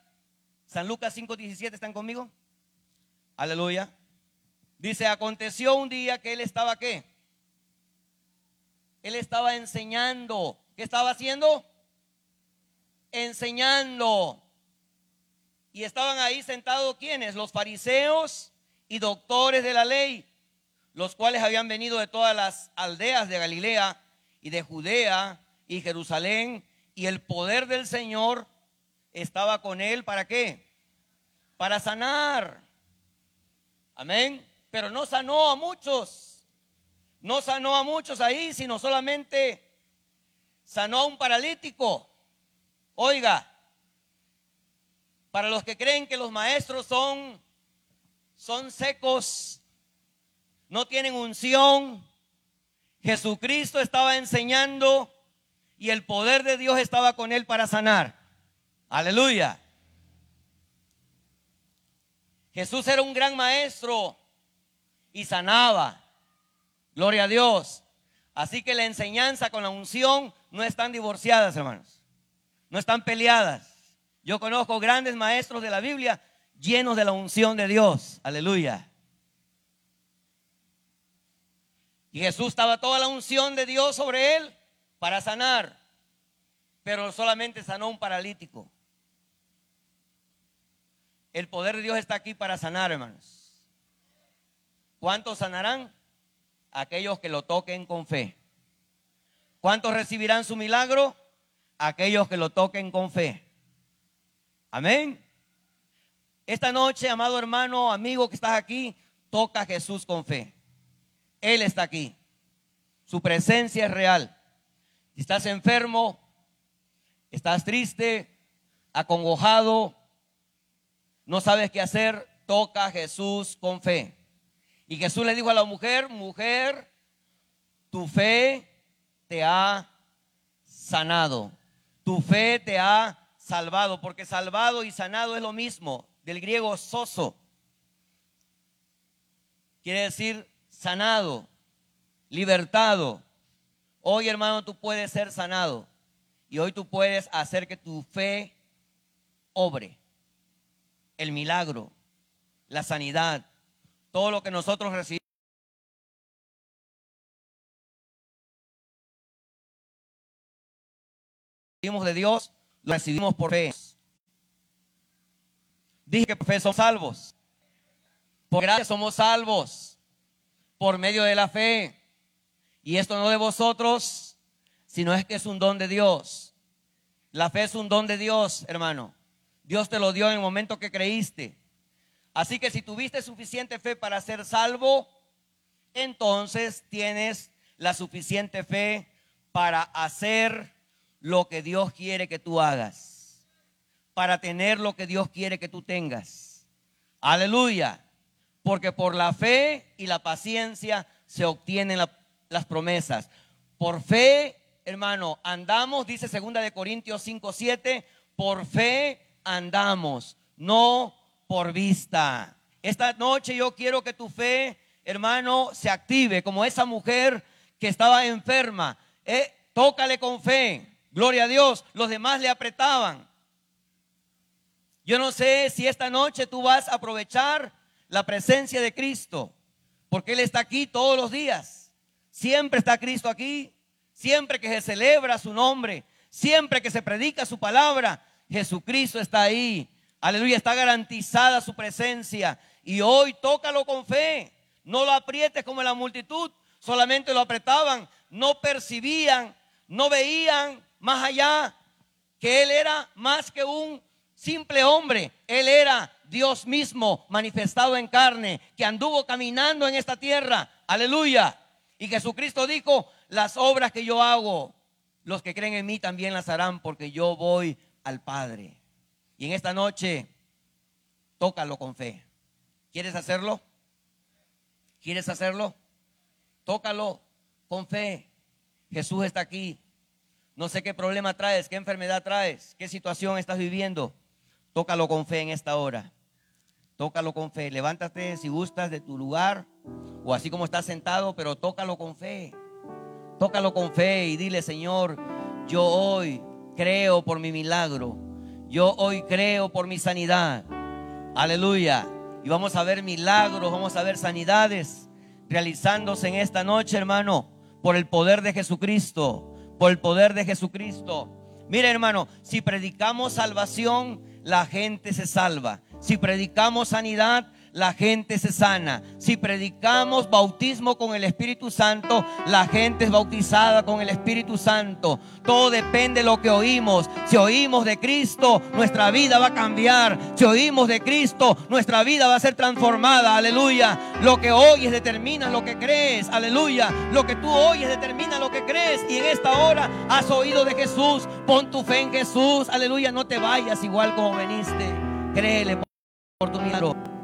San Lucas 5, 17, ¿están conmigo? Aleluya. Dice, aconteció un día que él estaba qué? Él estaba enseñando. ¿Qué estaba haciendo? Enseñando. Y estaban ahí sentados quienes? Los fariseos y doctores de la ley, los cuales habían venido de todas las aldeas de Galilea y de Judea y Jerusalén. Y el poder del Señor estaba con él. ¿Para qué? Para sanar. Amén. Pero no sanó a muchos. No sanó a muchos ahí, sino solamente sanó a un paralítico. Oiga, para los que creen que los maestros son, son secos, no tienen unción, Jesucristo estaba enseñando y el poder de Dios estaba con él para sanar. Aleluya. Jesús era un gran maestro y sanaba. Gloria a Dios. Así que la enseñanza con la unción no están divorciadas, hermanos. No están peleadas. Yo conozco grandes maestros de la Biblia llenos de la unción de Dios. Aleluya. Y Jesús estaba toda la unción de Dios sobre él para sanar. Pero solamente sanó un paralítico. El poder de Dios está aquí para sanar, hermanos. ¿Cuántos sanarán? Aquellos que lo toquen con fe. ¿Cuántos recibirán su milagro? Aquellos que lo toquen con fe. Amén. Esta noche, amado hermano, amigo que estás aquí, toca a Jesús con fe. Él está aquí. Su presencia es real. Estás enfermo, estás triste, acongojado, no sabes qué hacer, toca a Jesús con fe. Y Jesús le dijo a la mujer, mujer, tu fe te ha sanado. Tu fe te ha salvado, porque salvado y sanado es lo mismo, del griego soso. Quiere decir sanado, libertado. Hoy, hermano, tú puedes ser sanado y hoy tú puedes hacer que tu fe obre. El milagro, la sanidad, todo lo que nosotros recibimos. de Dios, lo recibimos por fe. Dije que por fe somos salvos. Por gracia somos salvos. Por medio de la fe. Y esto no de vosotros, sino es que es un don de Dios. La fe es un don de Dios, hermano. Dios te lo dio en el momento que creíste. Así que si tuviste suficiente fe para ser salvo, entonces tienes la suficiente fe para hacer lo que Dios quiere que tú hagas, para tener lo que Dios quiere que tú tengas. Aleluya. Porque por la fe y la paciencia se obtienen las promesas. Por fe, hermano, andamos, dice segunda de Corintios 5, 7, por fe andamos, no por vista. Esta noche yo quiero que tu fe, hermano, se active como esa mujer que estaba enferma. Eh, tócale con fe. Gloria a Dios. Los demás le apretaban. Yo no sé si esta noche tú vas a aprovechar la presencia de Cristo, porque Él está aquí todos los días. Siempre está Cristo aquí, siempre que se celebra su nombre, siempre que se predica su palabra, Jesucristo está ahí. Aleluya, está garantizada su presencia. Y hoy tócalo con fe. No lo aprietes como la multitud, solamente lo apretaban, no percibían, no veían, más allá, que Él era más que un simple hombre, Él era Dios mismo manifestado en carne, que anduvo caminando en esta tierra, aleluya. Y Jesucristo dijo, las obras que yo hago, los que creen en mí también las harán porque yo voy al Padre. Y en esta noche tócalo con fe. ¿Quieres hacerlo? ¿Quieres hacerlo? Tócalo con fe. Jesús está aquí. No sé qué problema traes, qué enfermedad traes, qué situación estás viviendo. Tócalo con fe en esta hora. Tócalo con fe. Levántate si gustas de tu lugar o así como estás sentado, pero tócalo con fe. Tócalo con fe y dile, Señor, yo hoy creo por mi milagro. Yo hoy creo por mi sanidad. Aleluya. Y vamos a ver milagros, vamos a ver sanidades realizándose en esta noche, hermano, por el poder de Jesucristo, por el poder de Jesucristo. Mire, hermano, si predicamos salvación, la gente se salva. Si predicamos sanidad, la gente se sana. Si predicamos bautismo con el Espíritu Santo, la gente es bautizada con el Espíritu Santo. Todo depende de lo que oímos. Si oímos de Cristo, nuestra vida va a cambiar. Si oímos de Cristo, nuestra vida va a ser transformada. Aleluya. Lo que oyes determina lo que crees. Aleluya. Lo que tú oyes determina lo que crees. Y en esta hora has oído de Jesús. Pon tu fe en Jesús. Aleluya. No te vayas igual como veniste. Créele por tu.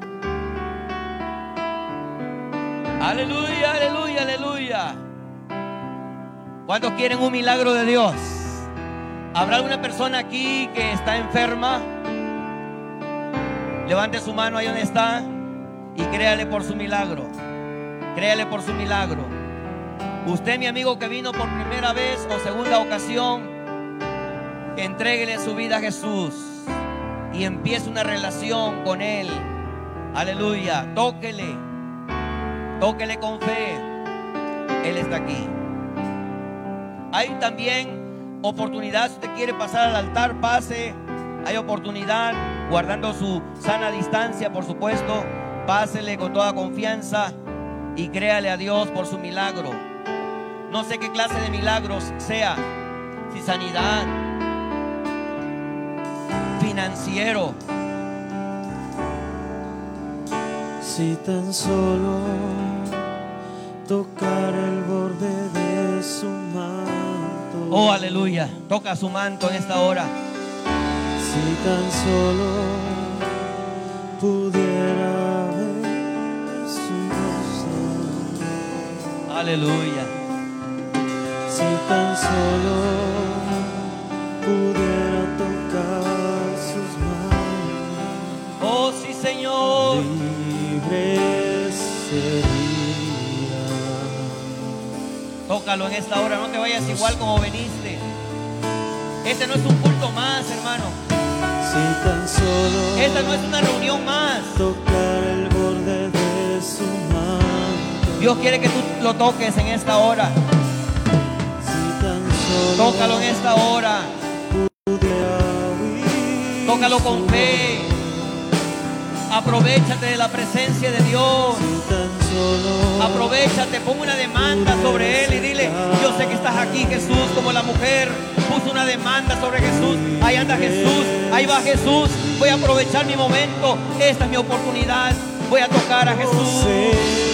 Aleluya, aleluya, aleluya. ¿Cuántos quieren un milagro de Dios? ¿Habrá alguna persona aquí que está enferma? Levante su mano ahí donde está y créale por su milagro. Créale por su milagro. Usted, mi amigo que vino por primera vez o segunda ocasión, entréguele su vida a Jesús y empiece una relación con Él. Aleluya. Tóquele. Tóquele con fe. Él está aquí. Hay también oportunidad. Si usted quiere pasar al altar, pase. Hay oportunidad, guardando su sana distancia, por supuesto. Pásele con toda confianza y créale a Dios por su milagro. No sé qué clase de milagros sea. Si sanidad, financiero, Si tan solo tocar el borde de su manto. Oh, aleluya. Toca su manto en esta hora. Si tan solo pudiera ver su rostro. Aleluya. Si tan solo pudiera tocar sus manos. Oh, sí, Señor. Libre sería. Tócalo en esta hora. No te vayas igual como veniste. Este no es un culto más, hermano. Si tan solo Esta no es una reunión más. tocar el borde de su manto. Dios quiere que tú lo toques en esta hora. Si tan solo Tócalo en esta hora. Tócalo con fe. Aprovechate de la presencia de Dios. Aprovechate, pon una demanda sobre él y dile, yo sé que estás aquí Jesús, como la mujer puso una demanda sobre Jesús. Ahí anda Jesús, ahí va Jesús. Voy a aprovechar mi momento. Esta es mi oportunidad. Voy a tocar a Jesús.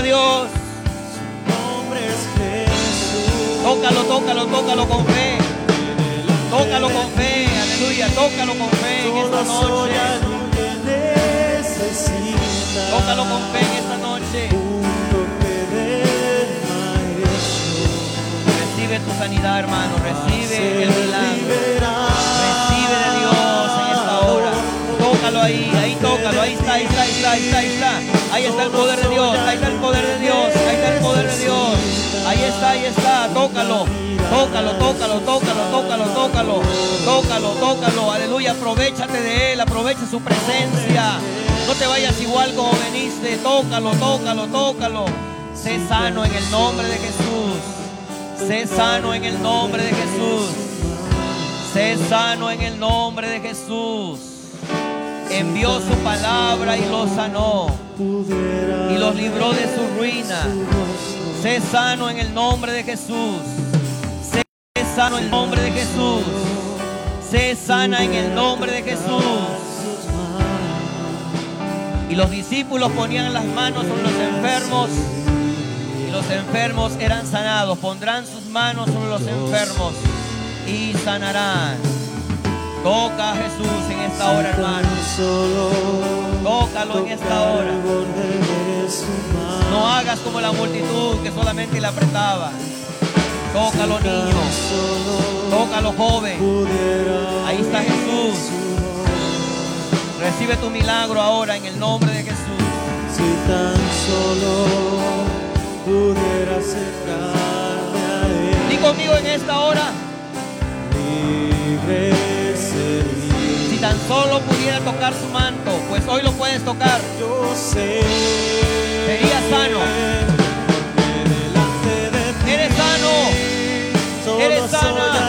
A Dios. Tócalo, tócalo, tócalo con fe. Tócalo con fe, aleluya. Tócalo con fe en esta noche. Tócalo con fe en esta noche. Recibe tu sanidad, hermano. Recibe el milagro. Tócalo ahí, ahí tócalo. Ahí está, ahí está, ahí está, ahí está, ahí está. Ahí está el poder de Dios. Ahí está el poder de Dios. Ahí está el poder de Dios. Ahí está, ahí está. Tócalo. Tócalo, tócalo, tócalo, tócalo, tócalo. Tócalo, tócalo. Aleluya. Aprovechate de Él. Aprovecha su presencia. No te vayas igual como veniste. Tócalo, tócalo, tócalo. Sé sano en el nombre de Jesús. Sé sano en el nombre de Jesús. Sé sano en el nombre de Jesús. Envió su palabra y los sanó. Y los libró de su ruina. Sé sano en el nombre de Jesús. Sé sano en el nombre de Jesús. Sé sana en el nombre de Jesús. Y los discípulos ponían las manos sobre los enfermos y los enfermos eran sanados. Pondrán sus manos sobre los enfermos y sanarán. Toca a Jesús en esta hora, hermano. Tócalo en esta hora. No hagas como la multitud que solamente le apretaba. Tócalo, niño. Tócalo, joven. Ahí está Jesús. Recibe tu milagro ahora en el nombre de Jesús. Si tan solo pudiera acercarme a Él, Di conmigo en esta hora. Libre. Si tan solo pudiera tocar su manto, pues hoy lo puedes tocar. Yo sé Sería sano. porque delante de ti Eres sano. Eres sana.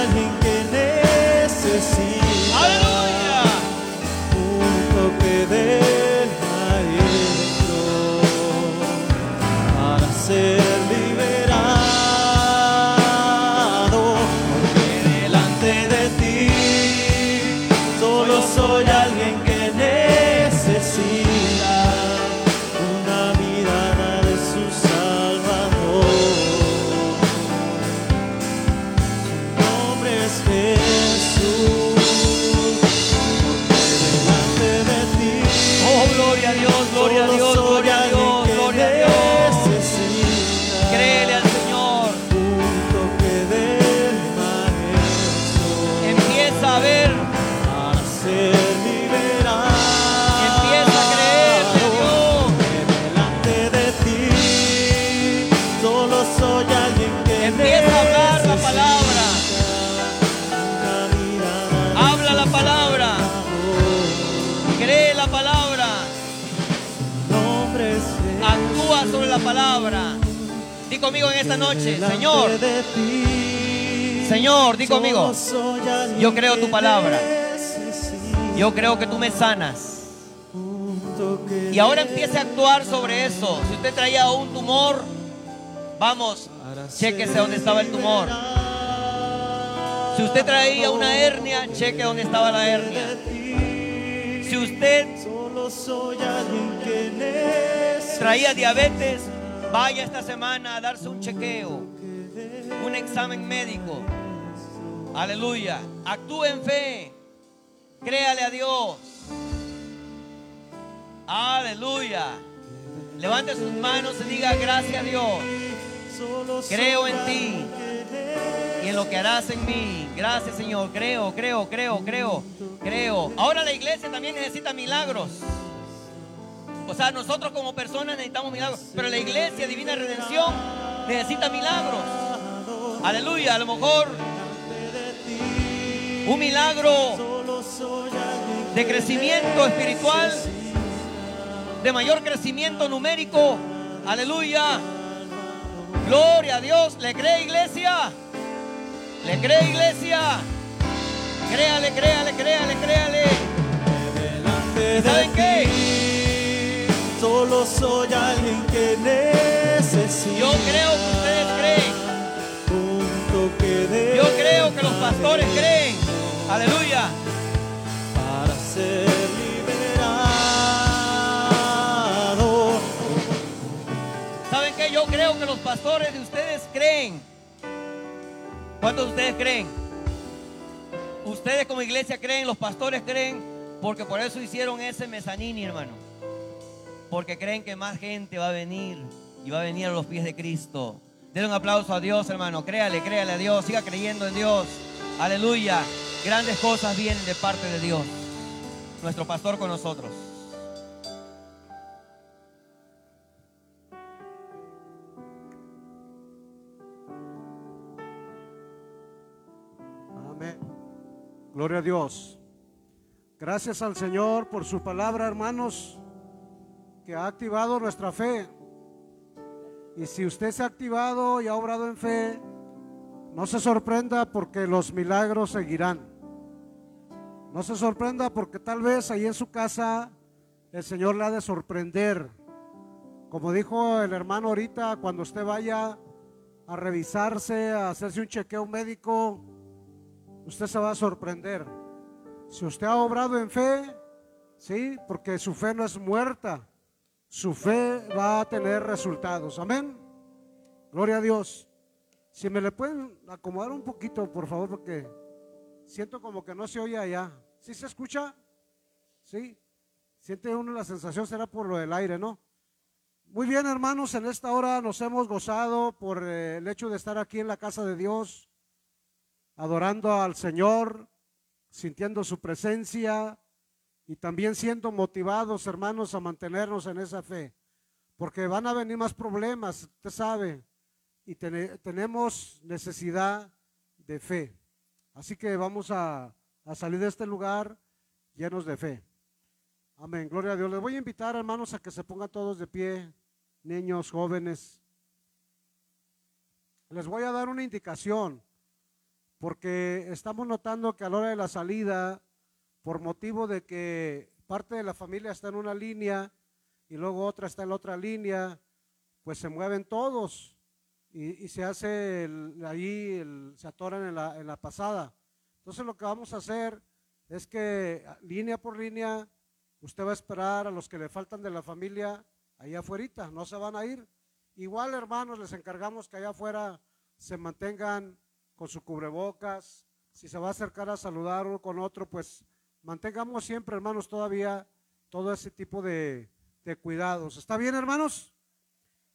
Conmigo en esta noche, Señor. Señor, di conmigo. Yo creo tu palabra. Yo creo que tú me sanas. Y ahora empiece a actuar sobre eso. Si usted traía un tumor, vamos, chéquese dónde estaba el tumor. Si usted traía una hernia, cheque dónde estaba la hernia. Si usted traía diabetes, vaya esta semana a darse un chequeo, un examen médico. Aleluya. Actúe en fe. Créale a Dios. Aleluya. Levante sus manos y diga gracias a Dios. Creo en ti y en lo que harás en mí. Gracias Señor. Creo, creo, creo, creo, creo. Ahora la iglesia también necesita milagros. O sea, nosotros como personas necesitamos milagros. Pero la iglesia Divina Redención necesita milagros. Aleluya. A lo mejor un milagro de crecimiento espiritual, de mayor crecimiento numérico. Aleluya. Gloria a Dios. ¿Le cree iglesia? ¿Le cree iglesia? Créale, créale, créale, créale. ¿Y saben qué? Solo soy alguien que necesita Yo creo que ustedes creen. Yo creo que los pastores creen. Aleluya. para ser liberado. ¿Saben qué? Yo creo que los pastores de ustedes creen. ¿Cuántos de ustedes creen? Ustedes como iglesia creen, los pastores creen, porque por eso hicieron ese mezanini, hermano. Porque creen que más gente va a venir y va a venir a los pies de Cristo. Denle un aplauso a Dios, hermano. Créale, créale a Dios. Siga creyendo en Dios. Aleluya. Grandes cosas vienen de parte de Dios. Nuestro pastor con nosotros. Amén. Gloria a Dios. Gracias al Señor por su palabra, hermanos, que ha activado nuestra fe. Y si usted se ha activado y ha obrado en fe, No se sorprenda porque los milagros seguirán. No se sorprenda porque tal vez ahí en su casa el Señor le ha de sorprender. Como dijo el hermano ahorita, cuando usted vaya a revisarse, a hacerse un chequeo médico, usted se va a sorprender. Si usted ha obrado en fe, sí, porque su fe no es muerta, su fe va a tener resultados. Amén. Gloria a Dios. Si me le pueden acomodar un poquito, por favor, porque siento como que no se oye allá. ¿Sí se escucha? ¿Sí? Siente uno la sensación, será por lo del aire, ¿no? Muy bien, hermanos, en esta hora nos hemos gozado por eh, el hecho de estar aquí en la casa de Dios, adorando al Señor, sintiendo su presencia y también siendo motivados, hermanos, a mantenernos en esa fe. Porque van a venir más problemas, usted sabe, y tenemos necesidad de fe. Así que vamos a, salir de este lugar llenos de fe. Amén, gloria a Dios. Les voy a invitar, hermanos, a que se pongan todos de pie, niños, jóvenes. Les voy a dar una indicación, porque estamos notando que a la hora de la salida, por motivo de que parte de la familia está en una línea y luego otra está en otra línea, pues se mueven todos y, se hace ahí, se atoran en la, en la pasada. Entonces lo que vamos a hacer es que línea por línea Usted va a esperar a los que le faltan de la familia allá afuera, no se van a ir. Igual, hermanos, les encargamos que allá afuera se mantengan con su cubrebocas. Si se va a acercar a saludar uno con otro, pues mantengamos siempre, hermanos, todavía todo ese tipo de, cuidados. ¿Está bien, hermanos?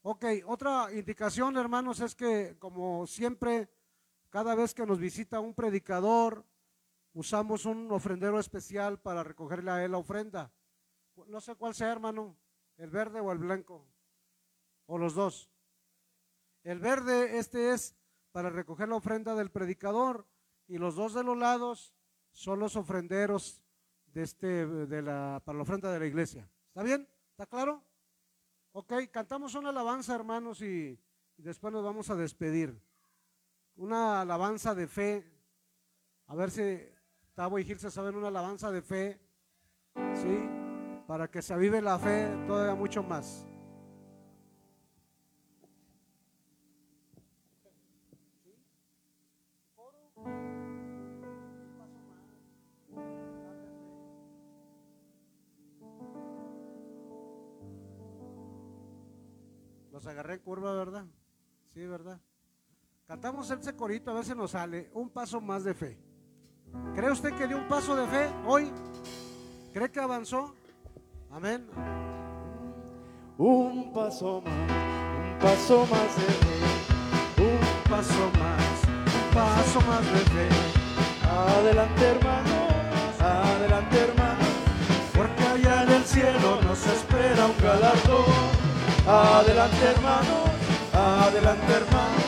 Ok, otra indicación, hermanos, es que como siempre, cada vez que nos visita un predicador, usamos un ofrendero especial para recogerle a él la ofrenda. No sé cuál sea, hermano, el verde o el blanco, o los dos. El verde, este es para recoger la ofrenda del predicador, y los dos de los lados son los ofrenderos de este, de la, para la ofrenda de la iglesia. ¿Está bien? ¿Está claro? Ok, cantamos una alabanza, hermanos, y, después nos vamos a despedir. Una alabanza de fe. A ver si Tavo y Gil se saben una alabanza de fe, ¿sí? Para que se avive la fe todavía mucho más. Los agarré en curva, ¿verdad? Sí, ¿verdad? Cantamos ese corito, a ver si nos sale un paso más de fe. ¿Cree usted que dio un paso de fe hoy? ¿Cree que avanzó? Amén. Un paso más, un paso más de fe, un paso más, un paso más de fe. Adelante hermano, adelante hermano, porque allá en el cielo nos espera un galardón. Adelante hermano, adelante hermano,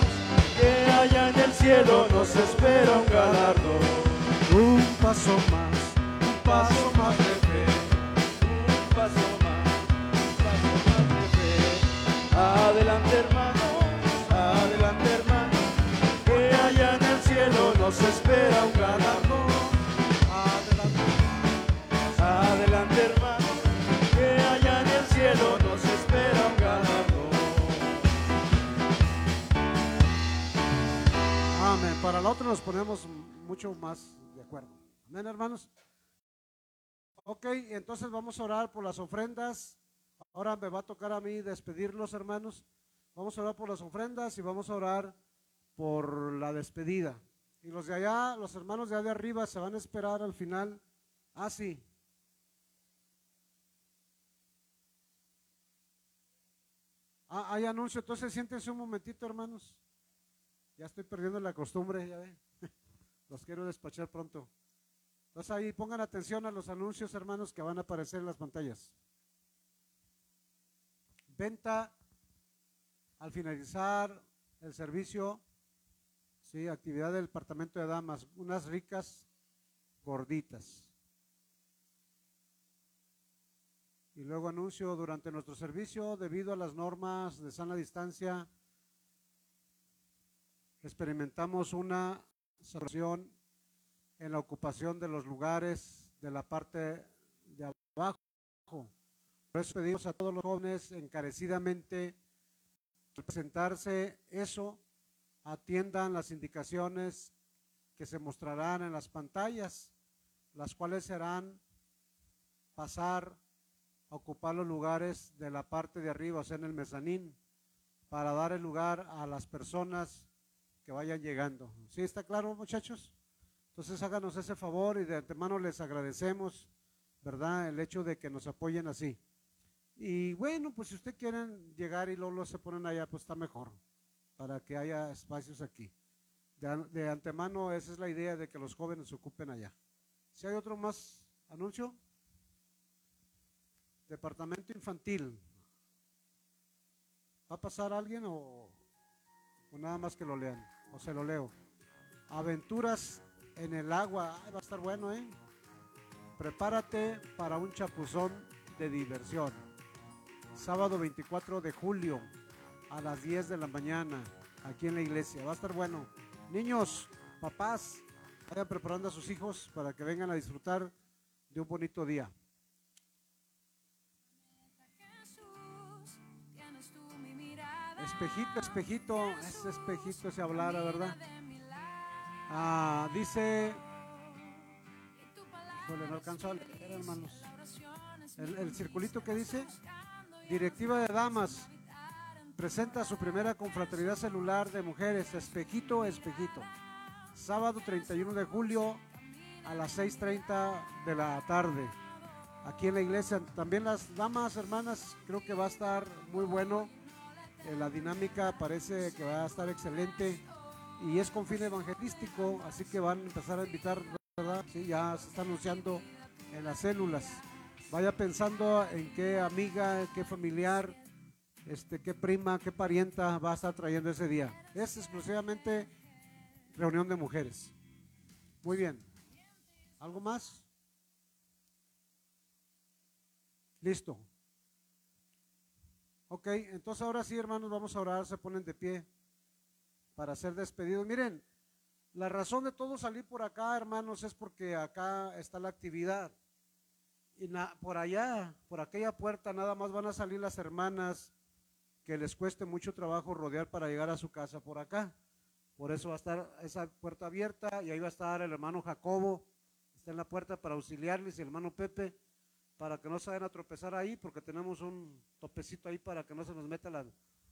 que allá en el cielo nos espera un galardón paso más, un paso más de fe, un paso más, un paso más de fe. Adelante hermano, adelante hermano, que allá en el cielo nos espera un nos ponemos mucho más de acuerdo. Amén, hermanos. Ok, entonces vamos a orar por las ofrendas. Ahora me va a tocar a mí despedirlos, hermanos. Vamos a orar por las ofrendas y vamos a orar por la despedida. Y los de allá, los hermanos de allá de arriba, se van a esperar al final. Ah, sí. Ah, hay anuncio, entonces siéntense un momentito, hermanos. Ya estoy perdiendo la costumbre, ya ve. Los quiero despachar pronto. Entonces ahí pongan atención a los anuncios, hermanos, que van a aparecer en las pantallas. Venta al finalizar el servicio, sí, actividad del departamento de damas, unas ricas gorditas. Y luego anuncio durante nuestro servicio, debido a las normas de sana distancia, experimentamos una solución en la ocupación de los lugares de la parte de abajo. Por eso pedimos a todos los jóvenes encarecidamente presentarse eso, atiendan las indicaciones que se mostrarán en las pantallas, las cuales serán pasar a ocupar los lugares de la parte de arriba, o el mezanín, para dar el lugar a las personas que vayan llegando. ¿Sí está claro, muchachos? Entonces háganos ese favor y de antemano les agradecemos, ¿verdad? El hecho de que nos apoyen así. Y bueno, pues si usted quieren llegar y luego se ponen allá, pues está mejor, para que haya espacios aquí. De, de antemano esa es la idea de que los jóvenes se ocupen allá. Si hay otro más anuncio. Departamento infantil. ¿Va a pasar alguien o, o nada más que lo lean? O se lo leo. Aventuras en el agua. Ay, va a estar bueno, ¿eh? Prepárate para un chapuzón de diversión. Sábado 24 de julio a las 10 de la mañana aquí en la iglesia. Va a estar bueno. Niños, papás, vayan preparando a sus hijos para que vengan a disfrutar de un bonito día. Espejito, espejito, ese espejito se hablara, ¿verdad? Ah, dice, no alcanzo a leer, hermanos. el circulito que dice, directiva de damas, presenta su primera confraternidad celular de mujeres, espejito, espejito. Sábado 31 de julio a las 6.30 de la tarde, aquí en la iglesia. También las damas, hermanas, creo que va a estar muy bueno. Eh, la dinámica parece que va a estar excelente y es con fin evangelístico, así que van a empezar a invitar, ¿verdad? Sí, ya se está anunciando en las células. Vaya pensando en qué amiga, qué familiar, este, qué prima, qué parienta va a estar trayendo ese día. Es exclusivamente reunión de mujeres. Muy bien. ¿Algo más? Listo. Ok, entonces ahora sí, hermanos, vamos a orar, se ponen de pie para ser despedidos. Miren, la razón de todo salir por acá, hermanos, es porque acá está la actividad. Y na- por allá, por aquella puerta, nada más van a salir las hermanas que les cueste mucho trabajo rodear para llegar a su casa por acá. Por eso va a estar esa puerta abierta y ahí va a estar el hermano Jacobo, está en la puerta para auxiliarles y el hermano Pepe, para que no se vayan a tropezar ahí, porque tenemos un topecito ahí para que no se nos meta la,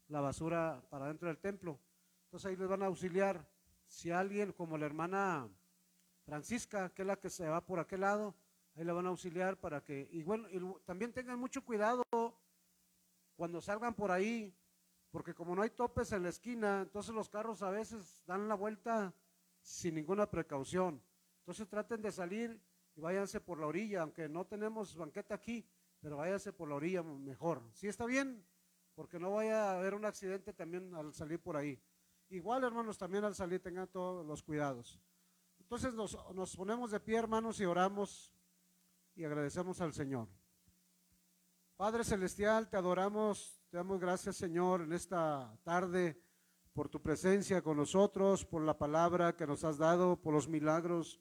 la basura para dentro del templo. Entonces ahí les van a auxiliar. Si alguien, como la hermana Francisca, que es la que se va por aquel lado, ahí le van a auxiliar para que, y bueno, y también tengan mucho cuidado cuando salgan por ahí, porque como no hay topes en la esquina, entonces los carros a veces dan la vuelta sin ninguna precaución. Entonces traten de salir y váyanse por la orilla, aunque no tenemos banqueta aquí, pero váyanse por la orilla mejor. ¿Sí está bien? Porque no vaya a haber un accidente también al salir por ahí. Igual, hermanos, también al salir tengan todos los cuidados. Entonces nos, nos ponemos de pie, hermanos, y oramos y agradecemos al Señor. Padre Celestial, te adoramos, te damos gracias, Señor, en esta tarde por tu presencia con nosotros, por la palabra que nos has dado, por los milagros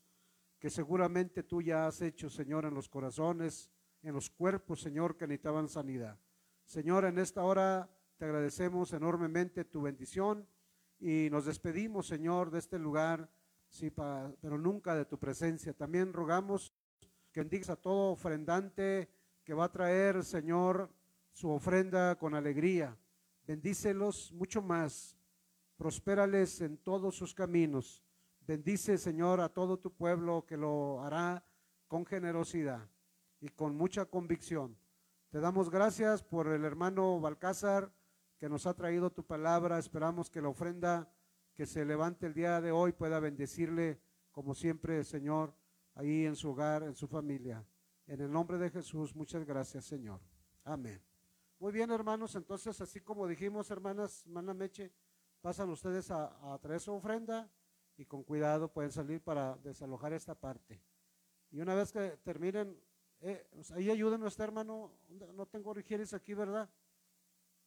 que seguramente tú ya has hecho, Señor, en los corazones, en los cuerpos, Señor, que necesitaban sanidad. Señor, en esta hora te agradecemos enormemente tu bendición y nos despedimos, Señor, de este lugar, sí, pa- pero nunca de tu presencia. También rogamos que bendigas a todo ofrendante que va a traer, Señor, su ofrenda con alegría. Bendícelos mucho más. Prospérales en todos sus caminos. Bendice, Señor, a todo tu pueblo que lo hará con generosidad y con mucha convicción. Te damos gracias por el hermano Balcázar que nos ha traído tu palabra. Esperamos que la ofrenda que se levante el día de hoy pueda bendecirle, como siempre, Señor, ahí en su hogar, en su familia. En el nombre de Jesús, muchas gracias, Señor. Amén. Muy bien, hermanos, entonces, así como dijimos, hermanas, hermana Meche, pasan ustedes a, a traer su ofrenda y con cuidado pueden salir para desalojar esta parte. Y una vez que terminen, eh, pues, ahí ayúdenos, este hermano, no tengo origienes aquí, ¿verdad?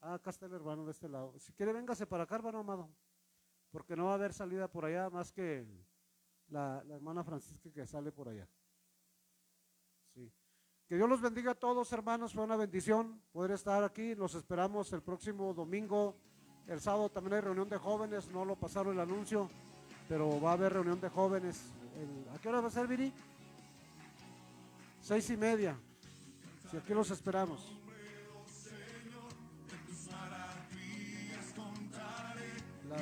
Ah, acá está el hermano de este lado. Si quiere, véngase para acá, hermano amado. porque no va a haber salida por allá más que la, la hermana Francisca que sale por allá. Que Dios los bendiga a todos, hermanos. Fue una bendición poder estar aquí. Los esperamos el próximo domingo. El sábado también hay reunión de jóvenes. No lo pasaron el anuncio, pero va a haber reunión de jóvenes. ¿A qué hora va a ser, Viri? Seis y media. Si aquí los esperamos. La,